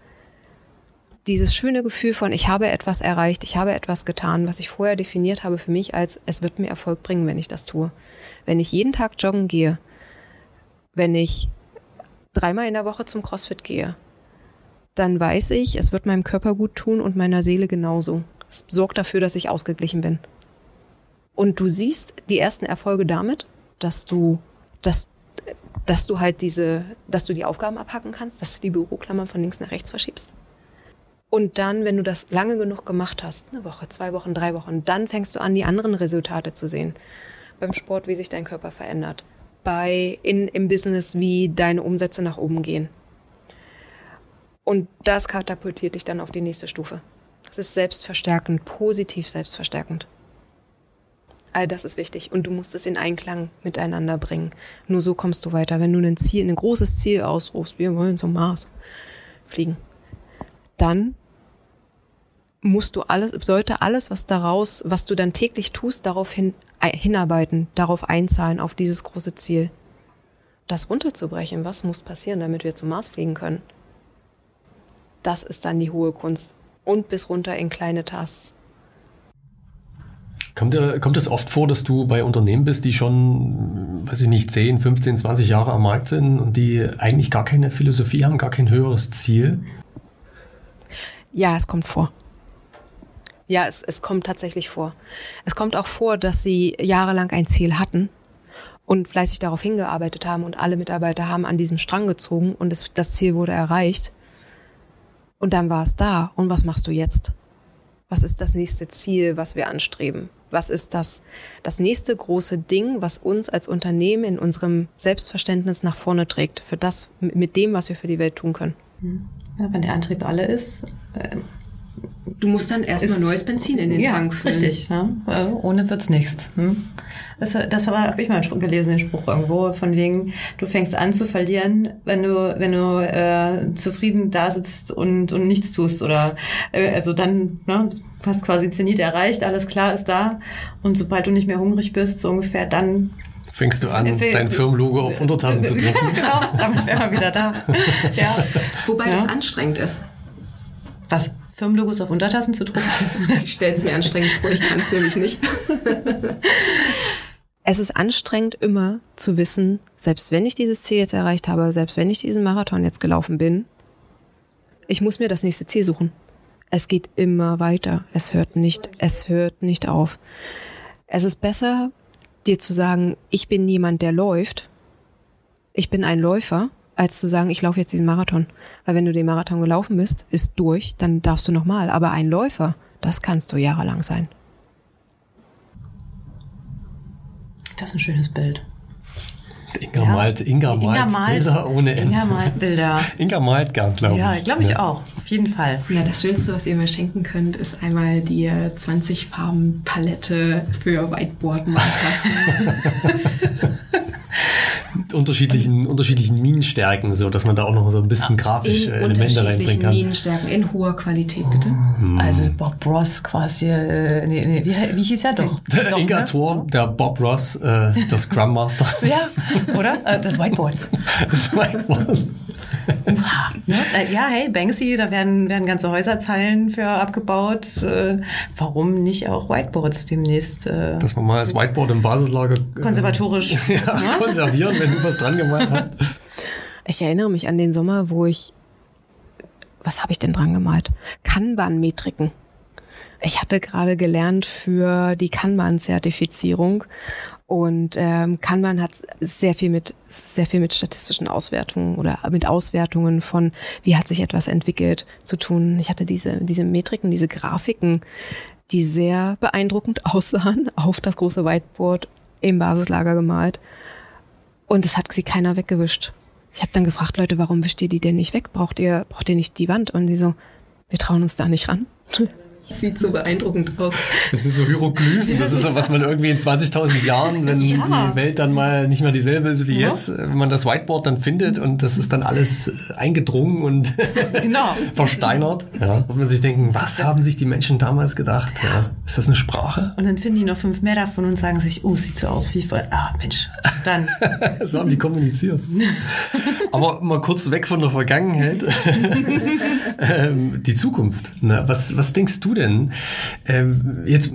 [SPEAKER 3] Dieses schöne Gefühl von, ich habe etwas erreicht, ich habe etwas getan, was ich vorher definiert habe für mich als, es wird mir Erfolg bringen, wenn ich das tue. Wenn ich jeden Tag joggen gehe, wenn ich dreimal in der Woche zum CrossFit gehe, dann weiß ich, es wird meinem Körper gut tun und meiner Seele genauso. Es sorgt dafür, dass ich ausgeglichen bin. Und du siehst die ersten Erfolge damit, dass du, dass dass du halt diese, dass du die Aufgaben abhacken kannst, dass du die Büroklammern von links nach rechts verschiebst. Und dann, wenn du das lange genug gemacht hast, eine Woche, zwei Wochen, drei Wochen, dann fängst du an, die anderen Resultate zu sehen. Beim Sport, wie sich dein Körper verändert. Bei, in, im Business, wie deine Umsätze nach oben gehen. Und das katapultiert dich dann auf die nächste Stufe. Das ist selbstverstärkend, positiv selbstverstärkend. All das ist wichtig und du musst es in Einklang miteinander bringen. Nur so kommst du weiter. Wenn du ein Ziel, ein großes Ziel ausrufst, wir wollen zum Mars fliegen, dann musst du alles, sollte alles, was daraus, was du dann täglich tust, darauf hin, hinarbeiten, darauf einzahlen, auf dieses große Ziel. Das runterzubrechen, was muss passieren, damit wir zum Mars fliegen können? Das ist dann die hohe Kunst. Und bis runter in kleine Tasks.
[SPEAKER 1] Kommt, kommt es oft vor, dass du bei Unternehmen bist, die schon, weiß ich nicht, 10, 15, 20 Jahre am Markt sind und die eigentlich gar keine Philosophie haben, gar kein höheres Ziel?
[SPEAKER 3] Ja, es kommt vor. Ja, es, es kommt tatsächlich vor. Es kommt auch vor, dass sie jahrelang ein Ziel hatten und fleißig darauf hingearbeitet haben und alle Mitarbeiter haben an diesem Strang gezogen und es, das Ziel wurde erreicht. Und dann war es da. Und was machst du jetzt? Was ist das nächste Ziel, was wir anstreben? Was ist das, das nächste große Ding, was uns als Unternehmen in unserem Selbstverständnis nach vorne trägt, für das, mit dem, was wir für die Welt tun können?
[SPEAKER 2] Ja, wenn der Antrieb alle ist. Äh,
[SPEAKER 3] du musst dann erstmal neues Benzin in den
[SPEAKER 2] ja,
[SPEAKER 3] Tank
[SPEAKER 2] füllen. Richtig, ja. Äh, ohne wird's nichts. Hm? Das, das habe ich mal gelesen, den Spruch irgendwo, von wegen, du fängst an zu verlieren, wenn du, wenn du äh, zufrieden da sitzt und, und nichts tust. Oder äh, also dann, ne, hast quasi Zenit erreicht, alles klar ist da. Und sobald du nicht mehr hungrig bist, so ungefähr, dann
[SPEAKER 1] fängst du an, dein Firmenlogo auf Untertassen zu (laughs) drucken.
[SPEAKER 2] genau, damit wären wir wieder da.
[SPEAKER 3] ja. Wobei ja. das anstrengend ist.
[SPEAKER 2] Was? Firmenlogos auf Untertassen zu drucken? (laughs)
[SPEAKER 3] ich stelle es mir anstrengend vor, ich kann es nämlich nicht. (laughs) es ist anstrengend immer zu wissen, selbst wenn ich dieses Ziel jetzt erreicht habe, selbst wenn ich diesen Marathon jetzt gelaufen bin, ich muss mir das nächste Ziel suchen. Es geht immer weiter. Es hört nicht, es hört nicht auf. Es ist besser, dir zu sagen, ich bin jemand, der läuft. Ich bin ein Läufer als zu sagen, ich laufe jetzt diesen Marathon. Weil wenn du den Marathon gelaufen bist, ist durch, dann darfst du nochmal. Aber ein Läufer, das kannst du jahrelang sein.
[SPEAKER 2] Das ist ein schönes Bild.
[SPEAKER 1] Inga ja. malt, Inga, Inga malt, malt Bilder ohne Ende.
[SPEAKER 2] Inga malt Bilder. (laughs)
[SPEAKER 1] Inga malt gern, glaube ich.
[SPEAKER 2] Ja, glaube ich auch. Auf jeden Fall.
[SPEAKER 3] Ja, das Schönste, was ihr mir schenken könnt, ist einmal die 20 Farben Palette für Whiteboard-Marker.
[SPEAKER 1] unterschiedlichen, unterschiedlichen Minenstärken, so dass man da auch noch so ein bisschen grafische in Elemente reinbringen kann.
[SPEAKER 3] Minenstärken in hoher Qualität, bitte.
[SPEAKER 2] Oh. Also Bob Ross quasi, äh, nee, nee, wie, wie hieß er doch? (laughs)
[SPEAKER 1] doch
[SPEAKER 2] Inga
[SPEAKER 1] ne? Thor, der Bob Ross, äh, der Scrum Master.
[SPEAKER 2] ja, oder? Äh, das Whiteboards. (laughs)
[SPEAKER 1] das Whiteboards.
[SPEAKER 2] Ne? Äh, ja, hey, Banksy, da werden, werden ganze Häuserzeilen für abgebaut. Äh, warum nicht auch Whiteboards demnächst?
[SPEAKER 1] Äh, Dass man mal das Whiteboard im Basislager
[SPEAKER 2] konservatorisch (laughs)
[SPEAKER 1] ja, ne? konservieren, wenn du was dran gemalt hast.
[SPEAKER 3] Ich erinnere mich an den Sommer, wo ich, was habe ich denn dran gemalt? Kanban-Metriken. Ich hatte gerade gelernt für die Kanban-Zertifizierung und ähm, Kanban hat sehr viel mit sehr viel mit statistischen Auswertungen oder mit Auswertungen von wie hat sich etwas entwickelt zu tun. Ich hatte diese diese Metriken, diese Grafiken, die sehr beeindruckend (laughs) aussahen, auf das große Whiteboard im Basislager gemalt. Und es hat sie keiner weggewischt. Ich habe dann gefragt, Leute, warum wischt ihr die denn nicht weg? Braucht ihr braucht ihr nicht die Wand? Und sie so, wir trauen uns da nicht ran. (laughs) Sieht so beeindruckend aus.
[SPEAKER 1] Das ist so Hieroglyphen. Das ist so, was man irgendwie in 20.000 Jahren, wenn ja. die Welt dann mal nicht mehr dieselbe ist wie ja. jetzt, wenn man das Whiteboard dann findet und das ist dann alles eingedrungen und (laughs) genau. (laughs) versteinert. Ja. Und man sich denken, was haben sich die Menschen damals gedacht? Ja. Ist das eine Sprache?
[SPEAKER 2] Und dann finden die noch fünf mehr davon und sagen sich, oh, sieht so aus wie voll. Ah, Mensch, dann. (laughs)
[SPEAKER 1] so haben die kommuniziert. Aber mal kurz weg von der Vergangenheit. Ähm, die Zukunft. Na, was, was denkst du denn? Ähm, jetzt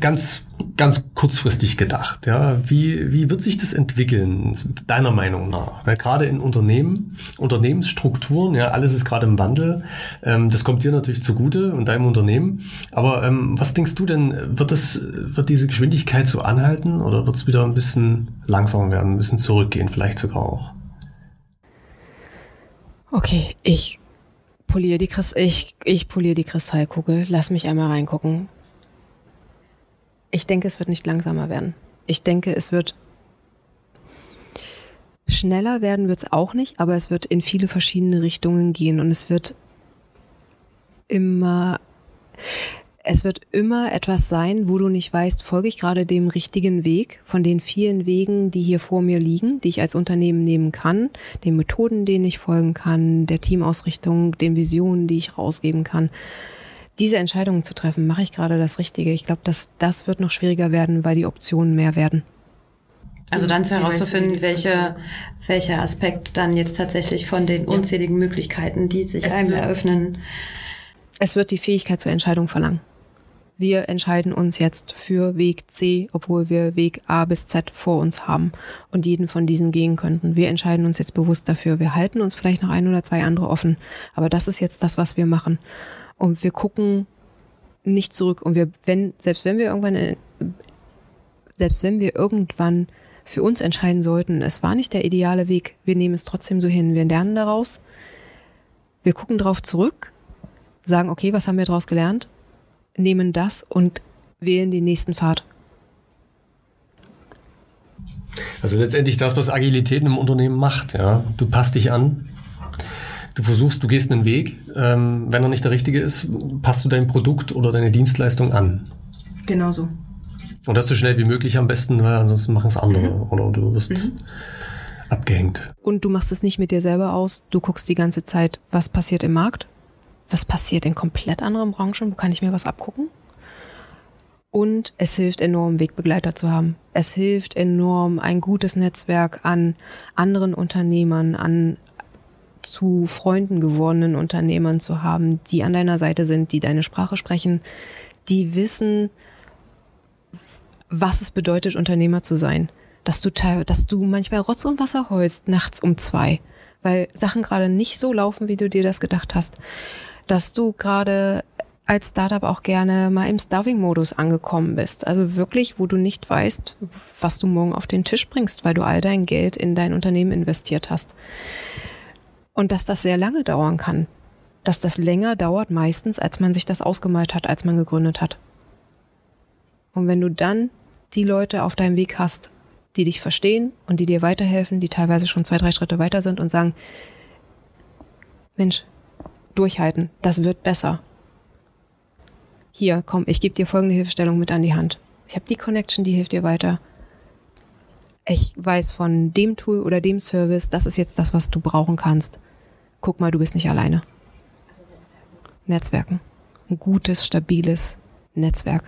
[SPEAKER 1] ganz, ganz kurzfristig gedacht. Ja, wie, wie wird sich das entwickeln, deiner Meinung nach? Weil gerade in Unternehmen, Unternehmensstrukturen, ja, alles ist gerade im Wandel. Ähm, das kommt dir natürlich zugute und deinem Unternehmen. Aber ähm, was denkst du denn, wird das, wird diese Geschwindigkeit so anhalten oder wird es wieder ein bisschen langsamer werden, ein bisschen zurückgehen, vielleicht sogar auch?
[SPEAKER 3] Okay, ich poliere die Christ ich, ich poliere die Kristallkugel. Lass mich einmal reingucken. Ich denke, es wird nicht langsamer werden. Ich denke, es wird schneller werden wird es auch nicht, aber es wird in viele verschiedene Richtungen gehen und es wird immer es wird immer etwas sein, wo du nicht weißt, folge ich gerade dem richtigen Weg von den vielen Wegen, die hier vor mir liegen, die ich als Unternehmen nehmen kann, den Methoden, denen ich folgen kann, der Teamausrichtung, den Visionen, die ich rausgeben kann. Diese Entscheidungen zu treffen, mache ich gerade das Richtige. Ich glaube, dass das wird noch schwieriger werden, weil die Optionen mehr werden.
[SPEAKER 2] Also dann zu herauszufinden, welche, welcher Aspekt dann jetzt tatsächlich von den unzähligen Möglichkeiten, die sich einem eröffnen.
[SPEAKER 3] Es wird die Fähigkeit zur Entscheidung verlangen wir entscheiden uns jetzt für Weg C, obwohl wir Weg A bis Z vor uns haben und jeden von diesen gehen könnten. Wir entscheiden uns jetzt bewusst dafür. Wir halten uns vielleicht noch ein oder zwei andere offen, aber das ist jetzt das, was wir machen. Und wir gucken nicht zurück und wir, wenn, selbst wenn wir irgendwann, selbst wenn wir irgendwann für uns entscheiden sollten, es war nicht der ideale Weg, wir nehmen es trotzdem so hin, wir lernen daraus, wir gucken darauf zurück, sagen, okay, was haben wir daraus gelernt? Nehmen das und wählen den nächsten Pfad.
[SPEAKER 1] Also letztendlich das, was Agilität im Unternehmen macht. Ja, du passt dich an. Du versuchst, du gehst einen Weg. Ähm, wenn er nicht der richtige ist, passt du dein Produkt oder deine Dienstleistung an.
[SPEAKER 3] Genauso.
[SPEAKER 1] Und das so schnell wie möglich am besten, weil ansonsten machen es andere mhm. oder du wirst mhm. abgehängt.
[SPEAKER 3] Und du machst es nicht mit dir selber aus. Du guckst die ganze Zeit, was passiert im Markt was passiert in komplett anderen Branchen, wo kann ich mir was abgucken? Und es hilft enorm, Wegbegleiter zu haben. Es hilft enorm, ein gutes Netzwerk an anderen Unternehmern, an zu Freunden gewordenen Unternehmern zu haben, die an deiner Seite sind, die deine Sprache sprechen, die wissen, was es bedeutet, Unternehmer zu sein. Dass du, dass du manchmal Rotz und Wasser heulst nachts um zwei, weil Sachen gerade nicht so laufen, wie du dir das gedacht hast dass du gerade als Startup auch gerne mal im Starving-Modus angekommen bist. Also wirklich, wo du nicht weißt, was du morgen auf den Tisch bringst, weil du all dein Geld in dein Unternehmen investiert hast. Und dass das sehr lange dauern kann. Dass das länger dauert meistens, als man sich das ausgemalt hat, als man gegründet hat. Und wenn du dann die Leute auf deinem Weg hast, die dich verstehen und die dir weiterhelfen, die teilweise schon zwei, drei Schritte weiter sind und sagen, Mensch, durchhalten, das wird besser. Hier, komm, ich gebe dir folgende Hilfestellung mit an die Hand. Ich habe die Connection, die hilft dir weiter. Ich weiß von dem Tool oder dem Service, das ist jetzt das, was du brauchen kannst. Guck mal, du bist nicht alleine. Also Netzwerken. Netzwerken. Ein gutes, stabiles Netzwerk.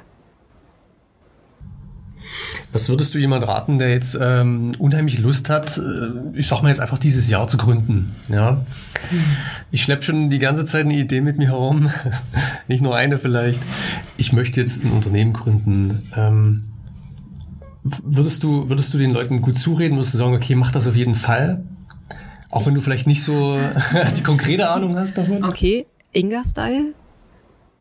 [SPEAKER 1] Was würdest du jemand raten, der jetzt ähm, unheimlich Lust hat, äh, ich sag mal jetzt einfach dieses Jahr zu gründen? Ja? Ich schleppe schon die ganze Zeit eine Idee mit mir herum, (laughs) nicht nur eine vielleicht. Ich möchte jetzt ein Unternehmen gründen. Ähm, würdest, du, würdest du den Leuten gut zureden? Würdest du sagen, okay, mach das auf jeden Fall? Auch wenn du vielleicht nicht so (laughs) die konkrete Ahnung hast davon?
[SPEAKER 3] Okay, Inga-Style.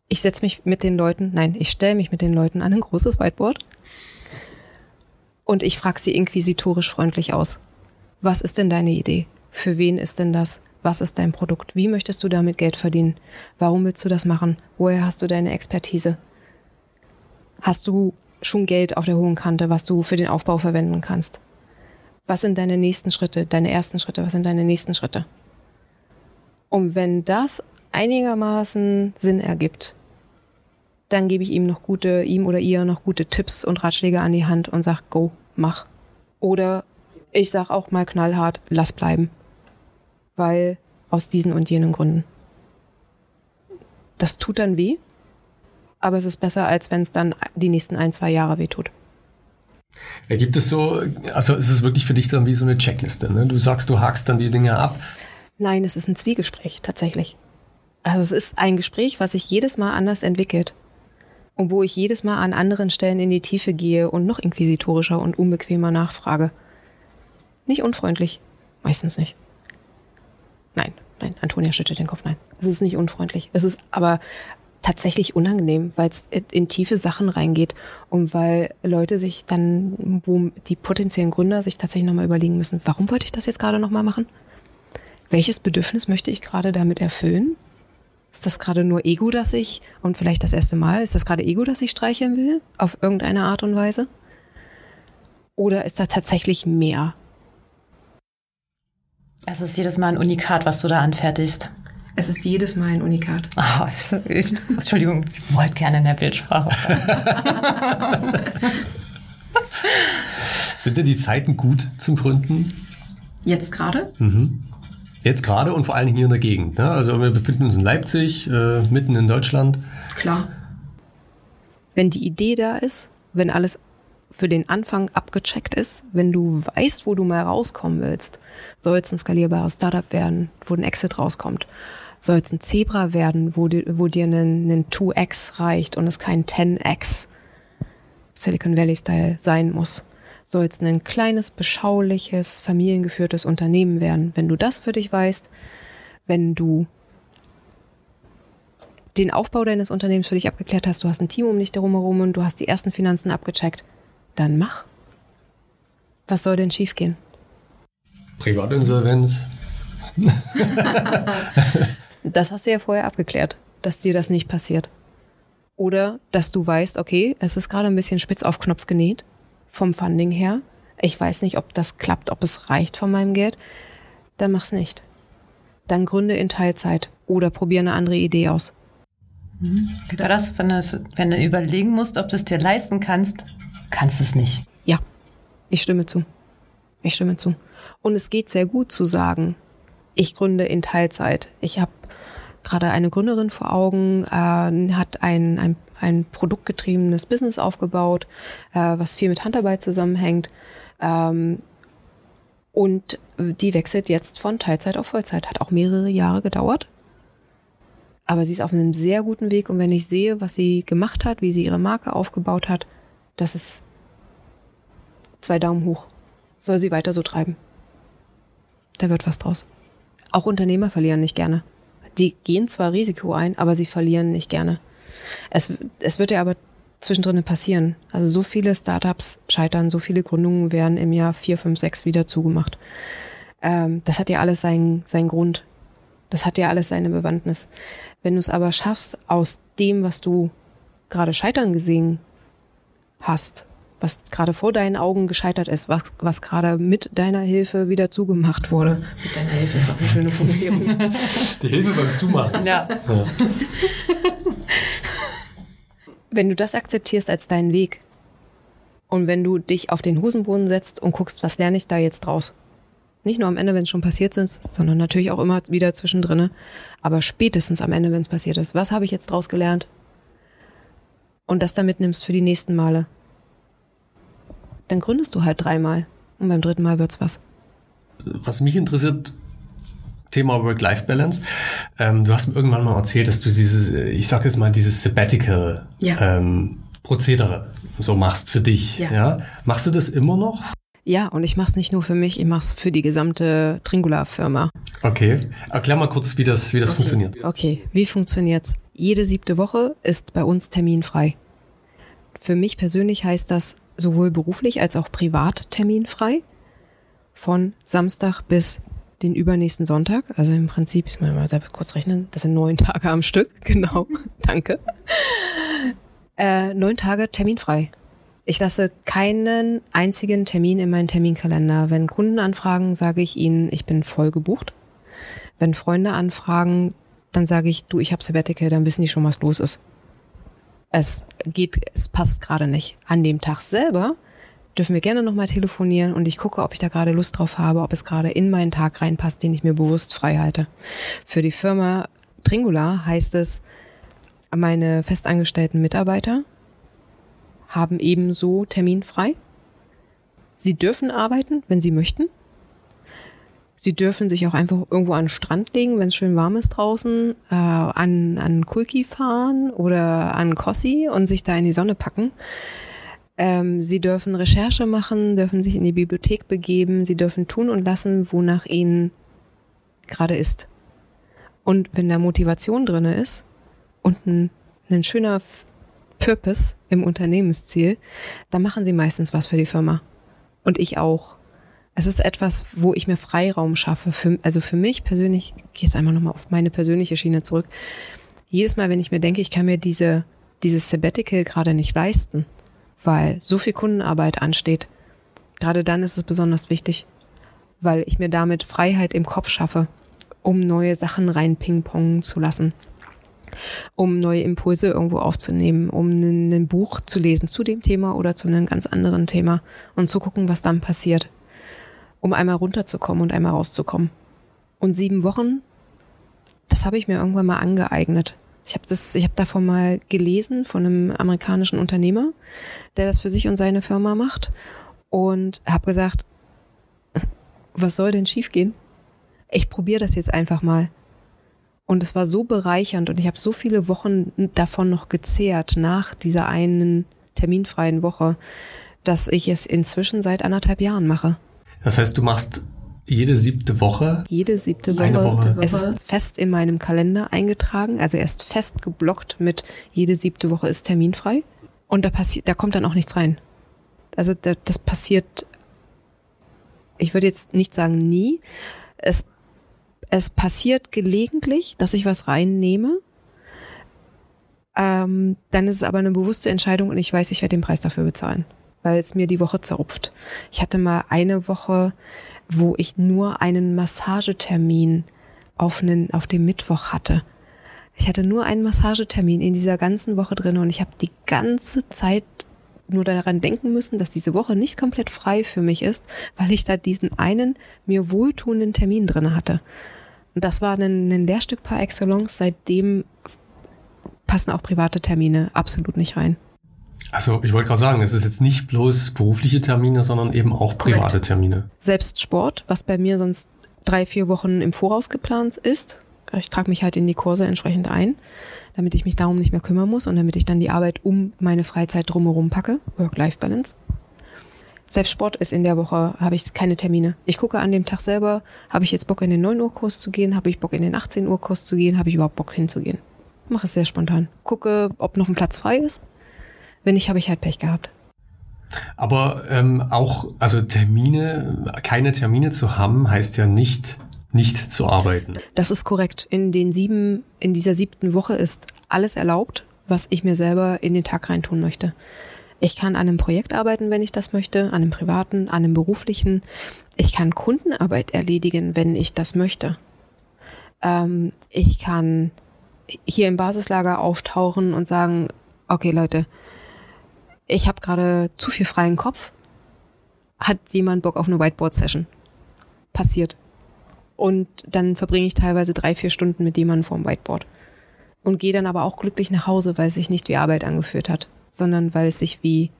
[SPEAKER 3] Ich setze mich mit den Leuten, nein, ich stelle mich mit den Leuten an ein großes Whiteboard und ich frage sie inquisitorisch freundlich aus. Was ist denn deine Idee? Für wen ist denn das? Was ist dein Produkt? Wie möchtest du damit Geld verdienen? Warum willst du das machen? Woher hast du deine Expertise? Hast du schon Geld auf der hohen Kante, was du für den Aufbau verwenden kannst? Was sind deine nächsten Schritte, deine ersten Schritte? Was sind deine nächsten Schritte? Und wenn das einigermaßen Sinn ergibt, dann gebe ich ihm noch gute, ihm oder ihr noch gute Tipps und Ratschläge an die Hand und sage, go, mach. Oder ich sage auch mal knallhart, lass bleiben. Weil aus diesen und jenen Gründen. Das tut dann weh, aber es ist besser, als wenn es dann die nächsten ein, zwei Jahre weh tut.
[SPEAKER 1] Ja, gibt es so, also ist es wirklich für dich dann wie so eine Checkliste? Ne? Du sagst, du hakst dann die Dinge ab.
[SPEAKER 3] Nein, es ist ein Zwiegespräch tatsächlich. Also es ist ein Gespräch, was sich jedes Mal anders entwickelt und wo ich jedes Mal an anderen Stellen in die Tiefe gehe und noch inquisitorischer und unbequemer nachfrage. Nicht unfreundlich, meistens nicht. Nein, nein, Antonia schüttelt den Kopf, nein. Es ist nicht unfreundlich. Es ist aber tatsächlich unangenehm, weil es in tiefe Sachen reingeht und weil Leute sich dann, wo die potenziellen Gründer sich tatsächlich nochmal überlegen müssen, warum wollte ich das jetzt gerade nochmal machen? Welches Bedürfnis möchte ich gerade damit erfüllen? Ist das gerade nur Ego, das ich, und vielleicht das erste Mal, ist das gerade Ego, das ich streicheln will? Auf irgendeine Art und Weise? Oder ist da tatsächlich mehr?
[SPEAKER 2] Also ist jedes Mal ein Unikat, was du da anfertigst.
[SPEAKER 3] Es ist jedes Mal ein Unikat.
[SPEAKER 2] Oh, ich, Entschuldigung, ich wollte gerne in der Bildsprache. (laughs)
[SPEAKER 1] Sind denn die Zeiten gut zum Gründen?
[SPEAKER 3] Jetzt gerade?
[SPEAKER 1] Mhm. Jetzt gerade und vor allen Dingen hier in der Gegend. Ne? Also wir befinden uns in Leipzig, äh, mitten in Deutschland.
[SPEAKER 3] Klar. Wenn die Idee da ist, wenn alles für den Anfang abgecheckt ist, wenn du weißt, wo du mal rauskommen willst, soll es ein skalierbares Startup werden, wo ein Exit rauskommt, soll es ein Zebra werden, wo, di wo dir ein, ein 2x reicht und es kein 10x Silicon Valley-Style sein muss soll es ein kleines, beschauliches, familiengeführtes Unternehmen werden. Wenn du das für dich weißt, wenn du den Aufbau deines Unternehmens für dich abgeklärt hast, du hast ein Team um dich herum und du hast die ersten Finanzen abgecheckt, dann mach. Was soll denn schiefgehen?
[SPEAKER 1] Privatinsolvenz. (laughs)
[SPEAKER 3] das hast du ja vorher abgeklärt, dass dir das nicht passiert. Oder dass du weißt, okay, es ist gerade ein bisschen spitz auf Knopf genäht vom Funding her. Ich weiß nicht, ob das klappt, ob es reicht von meinem Geld. Dann mach's nicht. Dann gründe in Teilzeit oder probiere eine andere Idee aus.
[SPEAKER 2] Mhm. War das, wenn, das, wenn du überlegen musst, ob du es dir leisten kannst, kannst du es nicht.
[SPEAKER 3] Ja, ich stimme zu. Ich stimme zu. Und es geht sehr gut zu sagen, ich gründe in Teilzeit. Ich habe gerade eine Gründerin vor Augen, äh, hat ein, ein ein produktgetriebenes Business aufgebaut, äh, was viel mit Handarbeit zusammenhängt. Ähm, und die wechselt jetzt von Teilzeit auf Vollzeit. Hat auch mehrere Jahre gedauert. Aber sie ist auf einem sehr guten Weg. Und wenn ich sehe, was sie gemacht hat, wie sie ihre Marke aufgebaut hat, das ist zwei Daumen hoch. Soll sie weiter so treiben. Da wird was draus. Auch Unternehmer verlieren nicht gerne. Die gehen zwar Risiko ein, aber sie verlieren nicht gerne. Es, es wird ja aber zwischendrin passieren. Also so viele Startups scheitern, so viele Gründungen werden im Jahr 4, 5, 6 wieder zugemacht. Ähm, das hat ja alles seinen, seinen Grund. Das hat ja alles seine Bewandtnis. Wenn du es aber schaffst, aus dem, was du gerade scheitern gesehen hast, was gerade vor deinen Augen gescheitert ist, was, was gerade mit deiner Hilfe wieder zugemacht wurde. Mit deiner Hilfe ist auch eine schöne Formulierung. (laughs)
[SPEAKER 1] Die Hilfe beim Zumachen.
[SPEAKER 3] Ja. ja. Wenn du das akzeptierst als deinen Weg und wenn du dich auf den Hosenboden setzt und guckst, was lerne ich da jetzt draus? Nicht nur am Ende, wenn es schon passiert ist, sondern natürlich auch immer wieder zwischendrin. Aber spätestens am Ende, wenn es passiert ist. Was habe ich jetzt draus gelernt? Und das dann mitnimmst für die nächsten Male dann gründest du halt dreimal. Und beim dritten Mal wird's was.
[SPEAKER 1] Was mich interessiert, Thema Work-Life-Balance. Ähm, du hast mir irgendwann mal erzählt, dass du dieses, ich sag jetzt mal, dieses Sabbatical ja. ähm, Prozedere so machst für dich. Ja. ja. Machst du das immer noch?
[SPEAKER 3] Ja, und ich mache es nicht nur für mich, ich mache es für die gesamte Tringula-Firma.
[SPEAKER 1] Okay, erklär mal kurz, wie das, wie das
[SPEAKER 3] okay.
[SPEAKER 1] funktioniert.
[SPEAKER 3] Okay, wie funktioniert's? Jede siebte Woche ist bei uns terminfrei. Für mich persönlich heißt das sowohl beruflich als auch privat terminfrei. Von Samstag bis den übernächsten Sonntag. Also im Prinzip, ich muss mal selbst kurz rechnen, das sind neun (laughs) Tage am Stück. Genau, (laughs) danke. Äh, neun Tage terminfrei. Ich lasse keinen einzigen Termin in meinen Terminkalender. Wenn Kunden anfragen, sage ich ihnen, ich bin voll gebucht. Wenn Freunde anfragen, dann sage ich, du, ich habe Sabbatical, dann wissen die schon, was los ist es geht, es passt gerade nicht. An dem Tag selber dürfen wir gerne nochmal telefonieren und ich gucke, ob ich da gerade Lust drauf habe, ob es gerade in meinen Tag reinpasst, den ich mir bewusst frei halte. Für die Firma Tringula heißt es, meine festangestellten Mitarbeiter haben ebenso terminfrei. Sie dürfen arbeiten, wenn sie möchten. Sie dürfen sich auch einfach irgendwo an den Strand legen, wenn es schön warm ist draußen, äh, an, an Kulki fahren oder an Kossi und sich da in die Sonne packen. Ähm, sie dürfen Recherche machen, dürfen sich in die Bibliothek begeben, sie dürfen tun und lassen, wonach ihnen gerade ist. Und wenn da Motivation drin ist und ein, ein schöner Purpose im Unternehmensziel, dann machen sie meistens was für die Firma. Und ich auch. Es ist etwas, wo ich mir Freiraum schaffe. Für, also für mich persönlich, ich gehe jetzt einmal nochmal auf meine persönliche Schiene zurück. Jedes Mal, wenn ich mir denke, ich kann mir diese, dieses Sabbatical gerade nicht leisten, weil so viel Kundenarbeit ansteht, gerade dann ist es besonders wichtig, weil ich mir damit Freiheit im Kopf schaffe, um neue Sachen rein pingpongen zu lassen um neue Impulse irgendwo aufzunehmen, um ein, Buch zu lesen zu dem Thema oder zu einem ganz anderen Thema und zu gucken, was dann passiert um einmal runterzukommen und einmal rauszukommen. Und sieben Wochen, das habe ich mir irgendwann mal angeeignet. Ich habe das, davon mal gelesen von einem amerikanischen Unternehmer, der das für sich und seine Firma macht und habe gesagt, was soll denn schiefgehen? Ich probiere das jetzt einfach mal. Und es war so bereichernd und ich habe so viele Wochen davon noch gezehrt nach dieser einen terminfreien Woche, dass ich es inzwischen seit anderthalb Jahren mache.
[SPEAKER 1] Das heißt, du machst jede siebte Woche?
[SPEAKER 3] Jede siebte Woche. Eine Woche. Es ist fest in meinem Kalender eingetragen. Also er ist fest geblockt mit jede siebte Woche ist terminfrei. Und da passiert, da kommt dann auch nichts rein. Also da, das passiert, ich würde jetzt nicht sagen nie. Es, es passiert gelegentlich, dass ich was reinnehme. Ähm, dann ist es aber eine bewusste Entscheidung und ich weiß, ich werde den Preis dafür bezahlen weil es mir die Woche zerrupft. Ich hatte mal eine Woche, wo ich nur einen Massagetermin auf, einen, auf dem Mittwoch hatte. Ich hatte nur einen Massagetermin in dieser ganzen Woche drin und ich habe die ganze Zeit nur daran denken müssen, dass diese Woche nicht komplett frei für mich ist, weil ich da diesen einen mir wohltuenden Termin drin hatte. Und das war ein, ein Lehrstück par excellence. Seitdem passen auch private Termine absolut nicht rein.
[SPEAKER 1] Also ich wollte gerade sagen, es ist jetzt nicht bloß berufliche Termine, sondern eben auch private Korrekt. Termine.
[SPEAKER 3] Selbst Sport, was bei mir sonst drei, vier Wochen im Voraus geplant ist. Ich trage mich halt in die Kurse entsprechend ein, damit ich mich darum nicht mehr kümmern muss und damit ich dann die Arbeit um meine Freizeit drumherum packe. Work-Life-Balance. Selbst Sport ist in der Woche, habe ich keine Termine. Ich gucke an dem Tag selber, habe ich jetzt Bock in den 9 Uhr Kurs zu gehen, habe ich Bock in den 18 Uhr Kurs zu gehen, habe ich überhaupt Bock hinzugehen. Mache es sehr spontan. Gucke, ob noch ein Platz frei ist wenn nicht, habe ich halt Pech gehabt.
[SPEAKER 1] Aber ähm, auch, also Termine, keine Termine zu haben, heißt ja nicht nicht zu arbeiten.
[SPEAKER 3] Das ist korrekt. In den sieben, in dieser siebten Woche ist alles erlaubt, was ich mir selber in den Tag reintun möchte. Ich kann an einem Projekt arbeiten, wenn ich das möchte, an einem privaten, an einem beruflichen. Ich kann Kundenarbeit erledigen, wenn ich das möchte. Ähm, ich kann hier im Basislager auftauchen und sagen, okay Leute, ich habe gerade zu viel freien Kopf. Hat jemand Bock auf eine Whiteboard-Session? Passiert. Und dann verbringe ich teilweise drei, vier Stunden mit jemandem vorm Whiteboard. Und gehe dann aber auch glücklich nach Hause, weil es sich nicht wie Arbeit angeführt hat, sondern weil es sich wie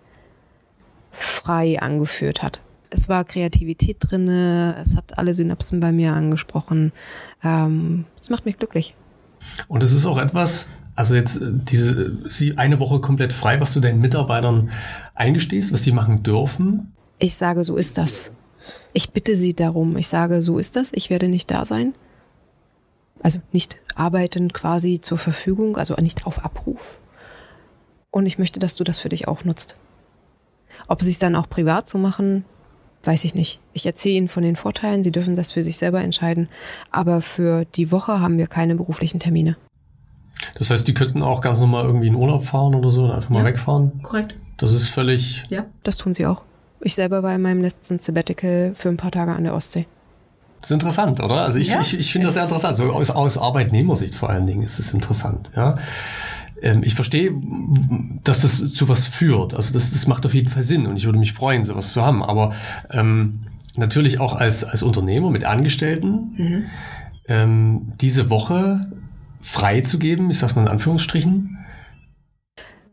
[SPEAKER 3] frei angeführt hat. Es war Kreativität drinne, es hat alle Synapsen bei mir angesprochen. Ähm, es macht mich glücklich.
[SPEAKER 1] Und es ist auch etwas, also jetzt äh, diese eine Woche komplett frei, was du deinen Mitarbeitern eingestehst, was sie machen dürfen.
[SPEAKER 3] Ich sage, so ist das. Ich bitte sie darum. Ich sage, so ist das. Ich werde nicht da sein. Also nicht arbeitend quasi zur Verfügung, also nicht auf Abruf. Und ich möchte, dass du das für dich auch nutzt. Ob sie es dann auch privat so machen, weiß ich nicht. Ich erzähle ihnen von den Vorteilen, sie dürfen das für sich selber entscheiden. Aber für die Woche haben wir keine beruflichen Termine.
[SPEAKER 1] Das heißt, die könnten auch ganz normal irgendwie in Urlaub fahren oder so und einfach mal ja, wegfahren?
[SPEAKER 2] Korrekt.
[SPEAKER 1] Das ist völlig.
[SPEAKER 3] Ja, das tun sie auch. Ich selber war in meinem letzten Sabbatical für ein paar Tage an der Ostsee.
[SPEAKER 1] Das ist interessant, oder? Also ich, ja, ich, ich finde das sehr interessant. So aus, aus Arbeitnehmersicht vor allen Dingen ist es interessant, ja. Ähm, ich verstehe, dass das zu was führt. Also das, das macht auf jeden Fall Sinn und ich würde mich freuen, sowas zu haben. Aber ähm, natürlich auch als, als Unternehmer mit Angestellten mhm. ähm, diese Woche freizugeben, ich sag's mal in Anführungsstrichen,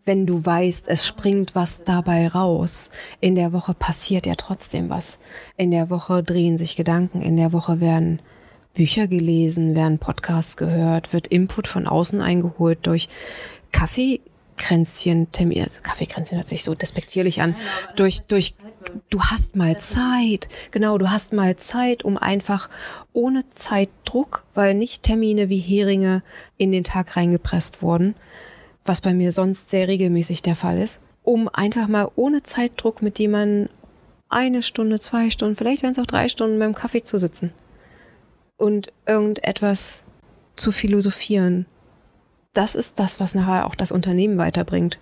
[SPEAKER 3] wenn du weißt, es springt was dabei raus. In der Woche passiert ja trotzdem was. In der Woche drehen sich Gedanken, in der Woche werden Bücher gelesen, werden Podcasts gehört, wird Input von außen eingeholt durch Kaffeekränzchen, also Kaffeekränzchen hört sich so despektierlich an, durch, durch, du hast mal Zeit, genau, du hast mal Zeit, um einfach ohne Zeitdruck, weil nicht Termine wie Heringe in den Tag reingepresst wurden, was bei mir sonst sehr regelmäßig der Fall ist, um einfach mal ohne Zeitdruck mit jemandem eine Stunde, zwei Stunden, vielleicht werden es auch drei Stunden beim Kaffee zu sitzen und irgendetwas zu philosophieren. Das ist das, was nachher auch das Unternehmen weiterbringt.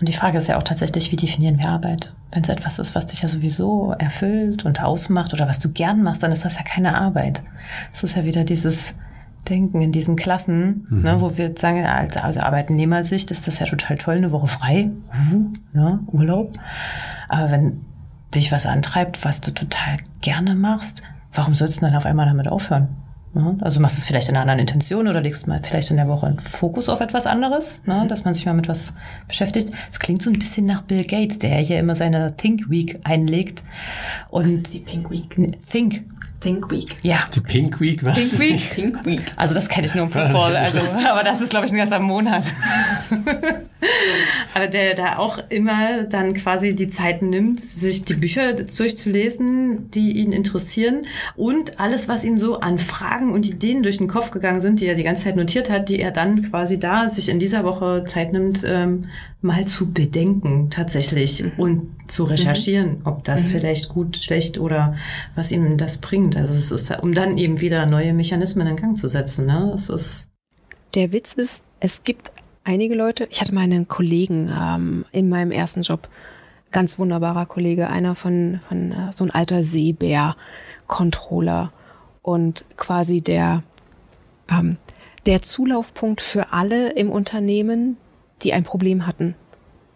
[SPEAKER 2] Und die Frage ist ja auch tatsächlich, wie definieren wir Arbeit? Wenn es etwas ist, was dich ja sowieso erfüllt und ausmacht oder was du gern machst, dann ist das ja keine Arbeit. Es ist ja wieder dieses Denken in diesen Klassen, mhm. ne, wo wir sagen, als, als Arbeitnehmersicht ist das ja total toll, eine Woche frei, uh, ne, Urlaub. Aber wenn dich was antreibt, was du total gerne machst, warum sollst du dann auf einmal damit aufhören? Also machst du es vielleicht in einer anderen Intention oder legst mal vielleicht in der Woche einen Fokus auf etwas anderes, ne? dass man sich mal mit was beschäftigt. Es klingt so ein bisschen nach Bill Gates, der hier immer seine Think Week einlegt.
[SPEAKER 3] Und was ist die Pink Week?
[SPEAKER 2] Think
[SPEAKER 3] Think Week.
[SPEAKER 1] Ja. Die Pink Week,
[SPEAKER 2] was? Pink Week. (laughs) Pink Week. Also das kenne ich nur im Football, (laughs) also, aber das ist, glaube ich, ein ganzer Monat. (laughs) (laughs) aber der da auch immer dann quasi die Zeit nimmt, sich die Bücher durchzulesen, die ihn interessieren und alles, was ihm so an Fragen und Ideen durch den Kopf gegangen sind, die er die ganze Zeit notiert hat, die er dann quasi da sich in dieser Woche Zeit nimmt, ähm, mal zu bedenken tatsächlich mhm. und zu recherchieren, mhm. ob das mhm. vielleicht gut, schlecht oder was ihm das bringt. Also es ist, um dann eben wieder neue Mechanismen in Gang zu setzen. Ne? Es ist
[SPEAKER 3] Der Witz ist, es gibt einige Leute, ich hatte mal einen Kollegen ähm, in meinem ersten Job, ganz wunderbarer Kollege, einer von, von äh, so ein alter Seebär-Controller und quasi der, ähm, der Zulaufpunkt für alle im Unternehmen, die ein Problem hatten.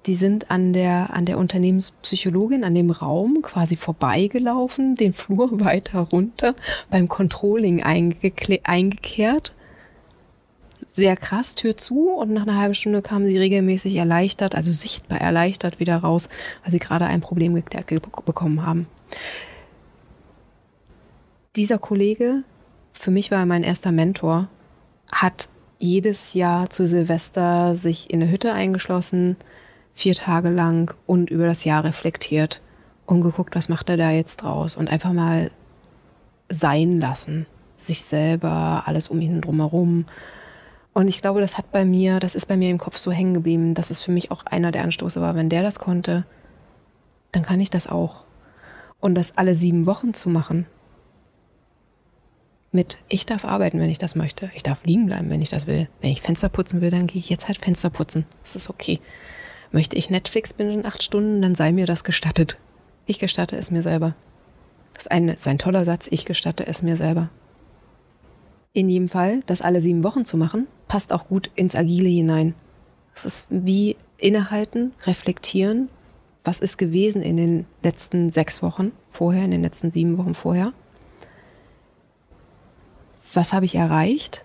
[SPEAKER 3] Die sind an der, an der Unternehmenspsychologin, an dem Raum quasi vorbeigelaufen, den Flur (laughs) weiter runter, beim Controlling eingekehrt. Sehr krass, Tür zu und nach einer halben Stunde kamen sie regelmäßig erleichtert, also sichtbar erleichtert wieder raus, weil sie gerade ein Problem geklärt bekommen haben. Dieser Kollege, für mich war er mein erster Mentor, hat jedes Jahr zu Silvester sich in eine Hütte eingeschlossen, vier Tage lang und über das Jahr reflektiert und geguckt, was macht er da jetzt draus und einfach mal sein lassen, sich selber, alles um ihn drumherum. Und ich glaube, das hat bei mir, das ist bei mir im Kopf so hängen geblieben, dass es für mich auch einer der Anstoße war. Wenn der das konnte, dann kann ich das auch. Und das alle sieben Wochen zu machen, mit, ich darf arbeiten, wenn ich das möchte. Ich darf liegen bleiben, wenn ich das will. Wenn ich Fenster putzen will, dann gehe ich jetzt halt Fenster putzen. Das ist okay. Möchte ich Netflix bingen acht Stunden, dann sei mir das gestattet. Ich gestatte es mir selber. Das ist ein, ist ein toller Satz, ich gestatte es mir selber. In jedem Fall, das alle sieben Wochen zu machen, passt auch gut ins Agile hinein. Es ist wie innehalten, reflektieren. Was ist gewesen in den letzten sechs Wochen vorher, in den letzten sieben Wochen vorher? was habe ich erreicht?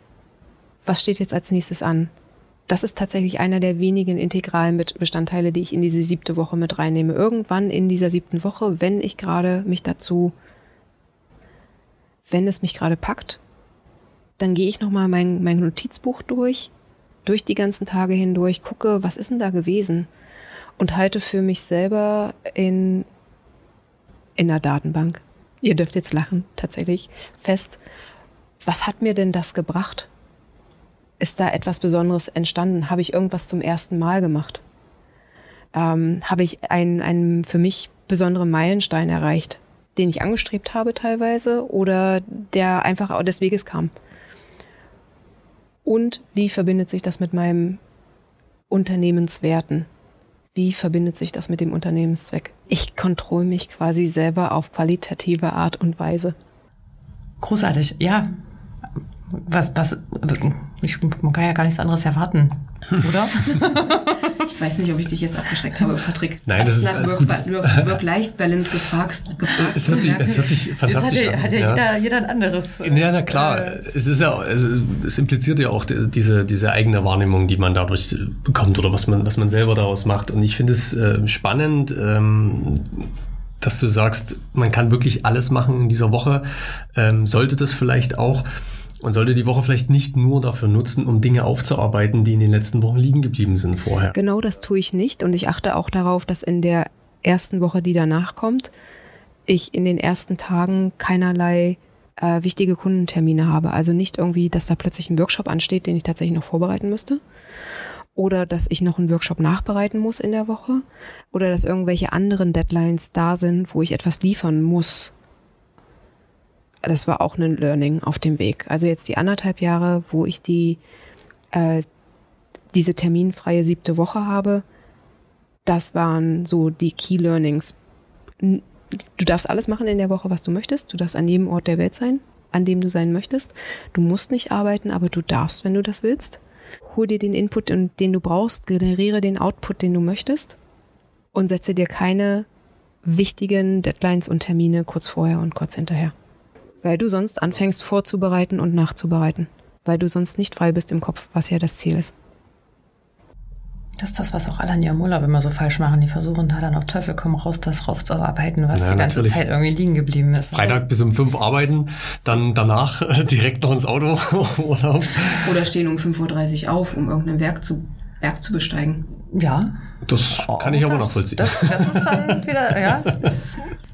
[SPEAKER 3] Was steht jetzt als nächstes an? Das ist tatsächlich einer der wenigen integralen Bestandteile, die ich in diese siebte Woche mit reinnehme. Irgendwann in dieser siebten Woche, wenn ich gerade mich dazu, wenn es mich gerade packt, dann gehe ich nochmal mein, mein Notizbuch durch, durch die ganzen Tage hindurch, gucke, was ist denn da gewesen? Und halte für mich selber in, in der Datenbank, ihr dürft jetzt lachen, tatsächlich, fest, was hat mir denn das gebracht? Ist da etwas Besonderes entstanden? Habe ich irgendwas zum ersten Mal gemacht? Ähm, habe ich einen, einen für mich besonderen Meilenstein erreicht, den ich angestrebt habe teilweise oder der einfach des Weges kam? Und wie verbindet sich das mit meinem Unternehmenswerten? Wie verbindet sich das mit dem Unternehmenszweck? Ich kontrolle mich quasi selber auf qualitative Art und Weise.
[SPEAKER 2] Großartig, ja. Was, was, ich, man kann ja gar nichts anderes erwarten, oder? (laughs)
[SPEAKER 3] ich weiß nicht, ob ich dich jetzt abgeschreckt habe, Patrick.
[SPEAKER 1] Nein, das ist alles gut.
[SPEAKER 3] Work-Life-Balance gefragt, gefragt.
[SPEAKER 1] Es hört sich, es hört sich fantastisch
[SPEAKER 2] hat ja, an. Hat ja, ja. Jeder, jeder ein anderes.
[SPEAKER 1] Ja, na klar. Äh, es ist ja, es, es, impliziert ja auch diese, diese eigene Wahrnehmung, die man dadurch bekommt oder was man, was man selber daraus macht. Und ich finde es äh, spannend, ähm, dass du sagst, man kann wirklich alles machen in dieser Woche. Ähm, sollte das vielleicht auch und sollte die Woche vielleicht nicht nur dafür nutzen, um Dinge aufzuarbeiten, die in den letzten Wochen liegen geblieben sind vorher.
[SPEAKER 3] Genau das tue ich nicht und ich achte auch darauf, dass in der ersten Woche, die danach kommt, ich in den ersten Tagen keinerlei äh, wichtige Kundentermine habe. Also nicht irgendwie, dass da plötzlich ein Workshop ansteht, den ich tatsächlich noch vorbereiten müsste. Oder dass ich noch einen Workshop nachbereiten muss in der Woche. Oder dass irgendwelche anderen Deadlines da sind, wo ich etwas liefern muss das war auch ein Learning auf dem Weg. Also jetzt die anderthalb Jahre, wo ich die äh, diese terminfreie siebte Woche habe, das waren so die Key Learnings. Du darfst alles machen in der Woche, was du möchtest. Du darfst an jedem Ort der Welt sein, an dem du sein möchtest. Du musst nicht arbeiten, aber du darfst, wenn du das willst. Hol dir den Input, den du brauchst, generiere den Output, den du möchtest und setze dir keine wichtigen Deadlines und Termine kurz vorher und kurz hinterher weil du sonst anfängst vorzubereiten und nachzubereiten, weil du sonst nicht frei bist im Kopf, was ja das Ziel ist.
[SPEAKER 2] Das ist das, was auch alle an ihrem Urlaub immer so falsch machen. Die versuchen da dann auf Teufel komm raus, das raufzuarbeiten, was ja, die ganze natürlich. Zeit irgendwie liegen geblieben ist.
[SPEAKER 1] Freitag bis um fünf arbeiten, dann danach (laughs) direkt noch ins Auto (laughs)
[SPEAKER 3] Urlaub. Oder stehen um 5.30 Uhr auf, um irgendein Werk zu, Berg zu besteigen.
[SPEAKER 2] Ja.
[SPEAKER 1] Das oh, kann ich aber nachvollziehen.
[SPEAKER 2] Das, das ist dann (laughs) wieder, ja.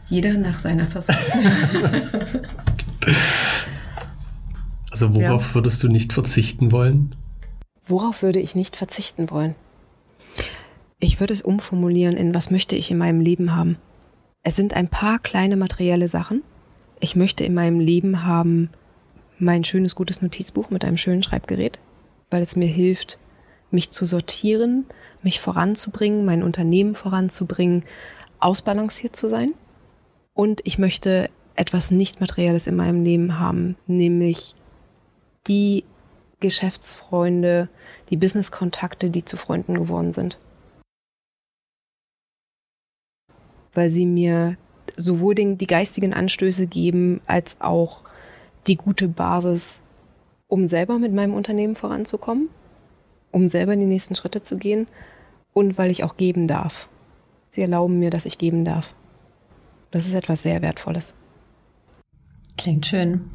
[SPEAKER 3] Jeder nach seiner Fassung.
[SPEAKER 1] Also worauf ja. würdest du nicht verzichten wollen?
[SPEAKER 3] Worauf würde ich nicht verzichten wollen? Ich würde es umformulieren in was möchte ich in meinem Leben haben? Es sind ein paar kleine materielle Sachen. Ich möchte in meinem Leben haben mein schönes, gutes Notizbuch mit einem schönen Schreibgerät, weil es mir hilft, mich zu sortieren, mich voranzubringen, mein Unternehmen voranzubringen, ausbalanciert zu sein. Und ich möchte etwas Nicht-Materielles in meinem Leben haben, nämlich die Geschäftsfreunde, die Business-Kontakte, die zu Freunden geworden sind. Weil sie mir sowohl den, die geistigen Anstöße geben, als auch die gute Basis, um selber mit meinem Unternehmen voranzukommen, um selber die nächsten Schritte zu gehen und weil ich auch geben darf. Sie erlauben mir, dass ich geben darf. Das ist etwas sehr Wertvolles.
[SPEAKER 2] Klingt schön.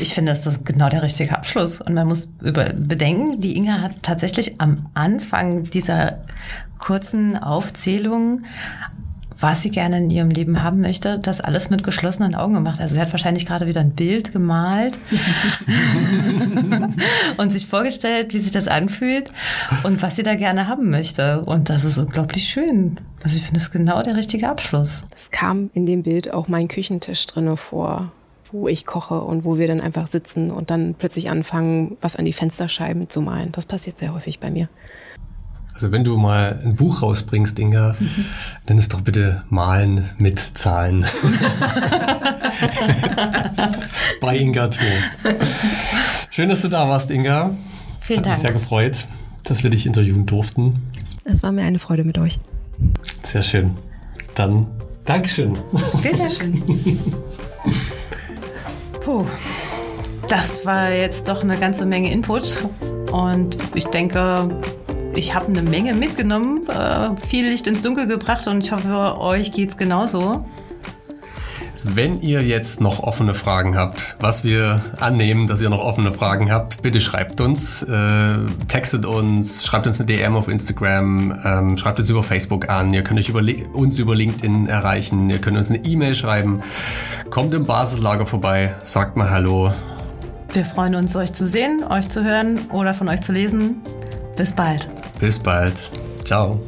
[SPEAKER 2] Ich finde, das ist genau der richtige Abschluss. Und man muss über bedenken, die Inga hat tatsächlich am Anfang dieser kurzen Aufzählung was sie gerne in ihrem Leben haben möchte, das alles mit geschlossenen Augen gemacht. Also sie hat wahrscheinlich gerade wieder ein Bild gemalt (laughs) und sich vorgestellt, wie sich das anfühlt und was sie da gerne haben möchte. Und das ist unglaublich schön. Also ich finde es genau der richtige Abschluss.
[SPEAKER 3] Es kam in dem Bild auch mein Küchentisch drinne vor wo ich koche und wo wir dann einfach sitzen und dann plötzlich anfangen, was an die Fensterscheiben zu malen. Das passiert sehr häufig bei mir.
[SPEAKER 1] Also wenn du mal ein Buch rausbringst, Inga, mhm. dann ist doch bitte Malen mit Zahlen. (laughs) Bei Inga Thor. Schön, dass du da warst, Inga.
[SPEAKER 2] Vielen Hat Dank.
[SPEAKER 1] Mich sehr gefreut, dass wir dich interviewen durften.
[SPEAKER 3] Es war mir eine Freude mit euch.
[SPEAKER 1] Sehr schön. Dann Dankeschön.
[SPEAKER 2] Vielen schön. Puh, das war jetzt doch eine ganze Menge Input. Und ich denke, ich habe eine Menge mitgenommen, äh, viel Licht ins Dunkel gebracht und ich hoffe, euch geht es genauso.
[SPEAKER 1] Wenn ihr jetzt noch offene Fragen habt, was wir annehmen, dass ihr noch offene Fragen habt, bitte schreibt uns, äh, textet uns, schreibt uns eine DM auf Instagram, ähm, schreibt uns über Facebook an, ihr könnt euch über, uns über LinkedIn erreichen, ihr könnt uns eine E-Mail schreiben, kommt im Basislager vorbei, sagt mal Hallo.
[SPEAKER 2] Wir freuen uns, euch zu sehen, euch zu hören oder von euch zu lesen. Bis bald.
[SPEAKER 1] Bis bald. Ciao.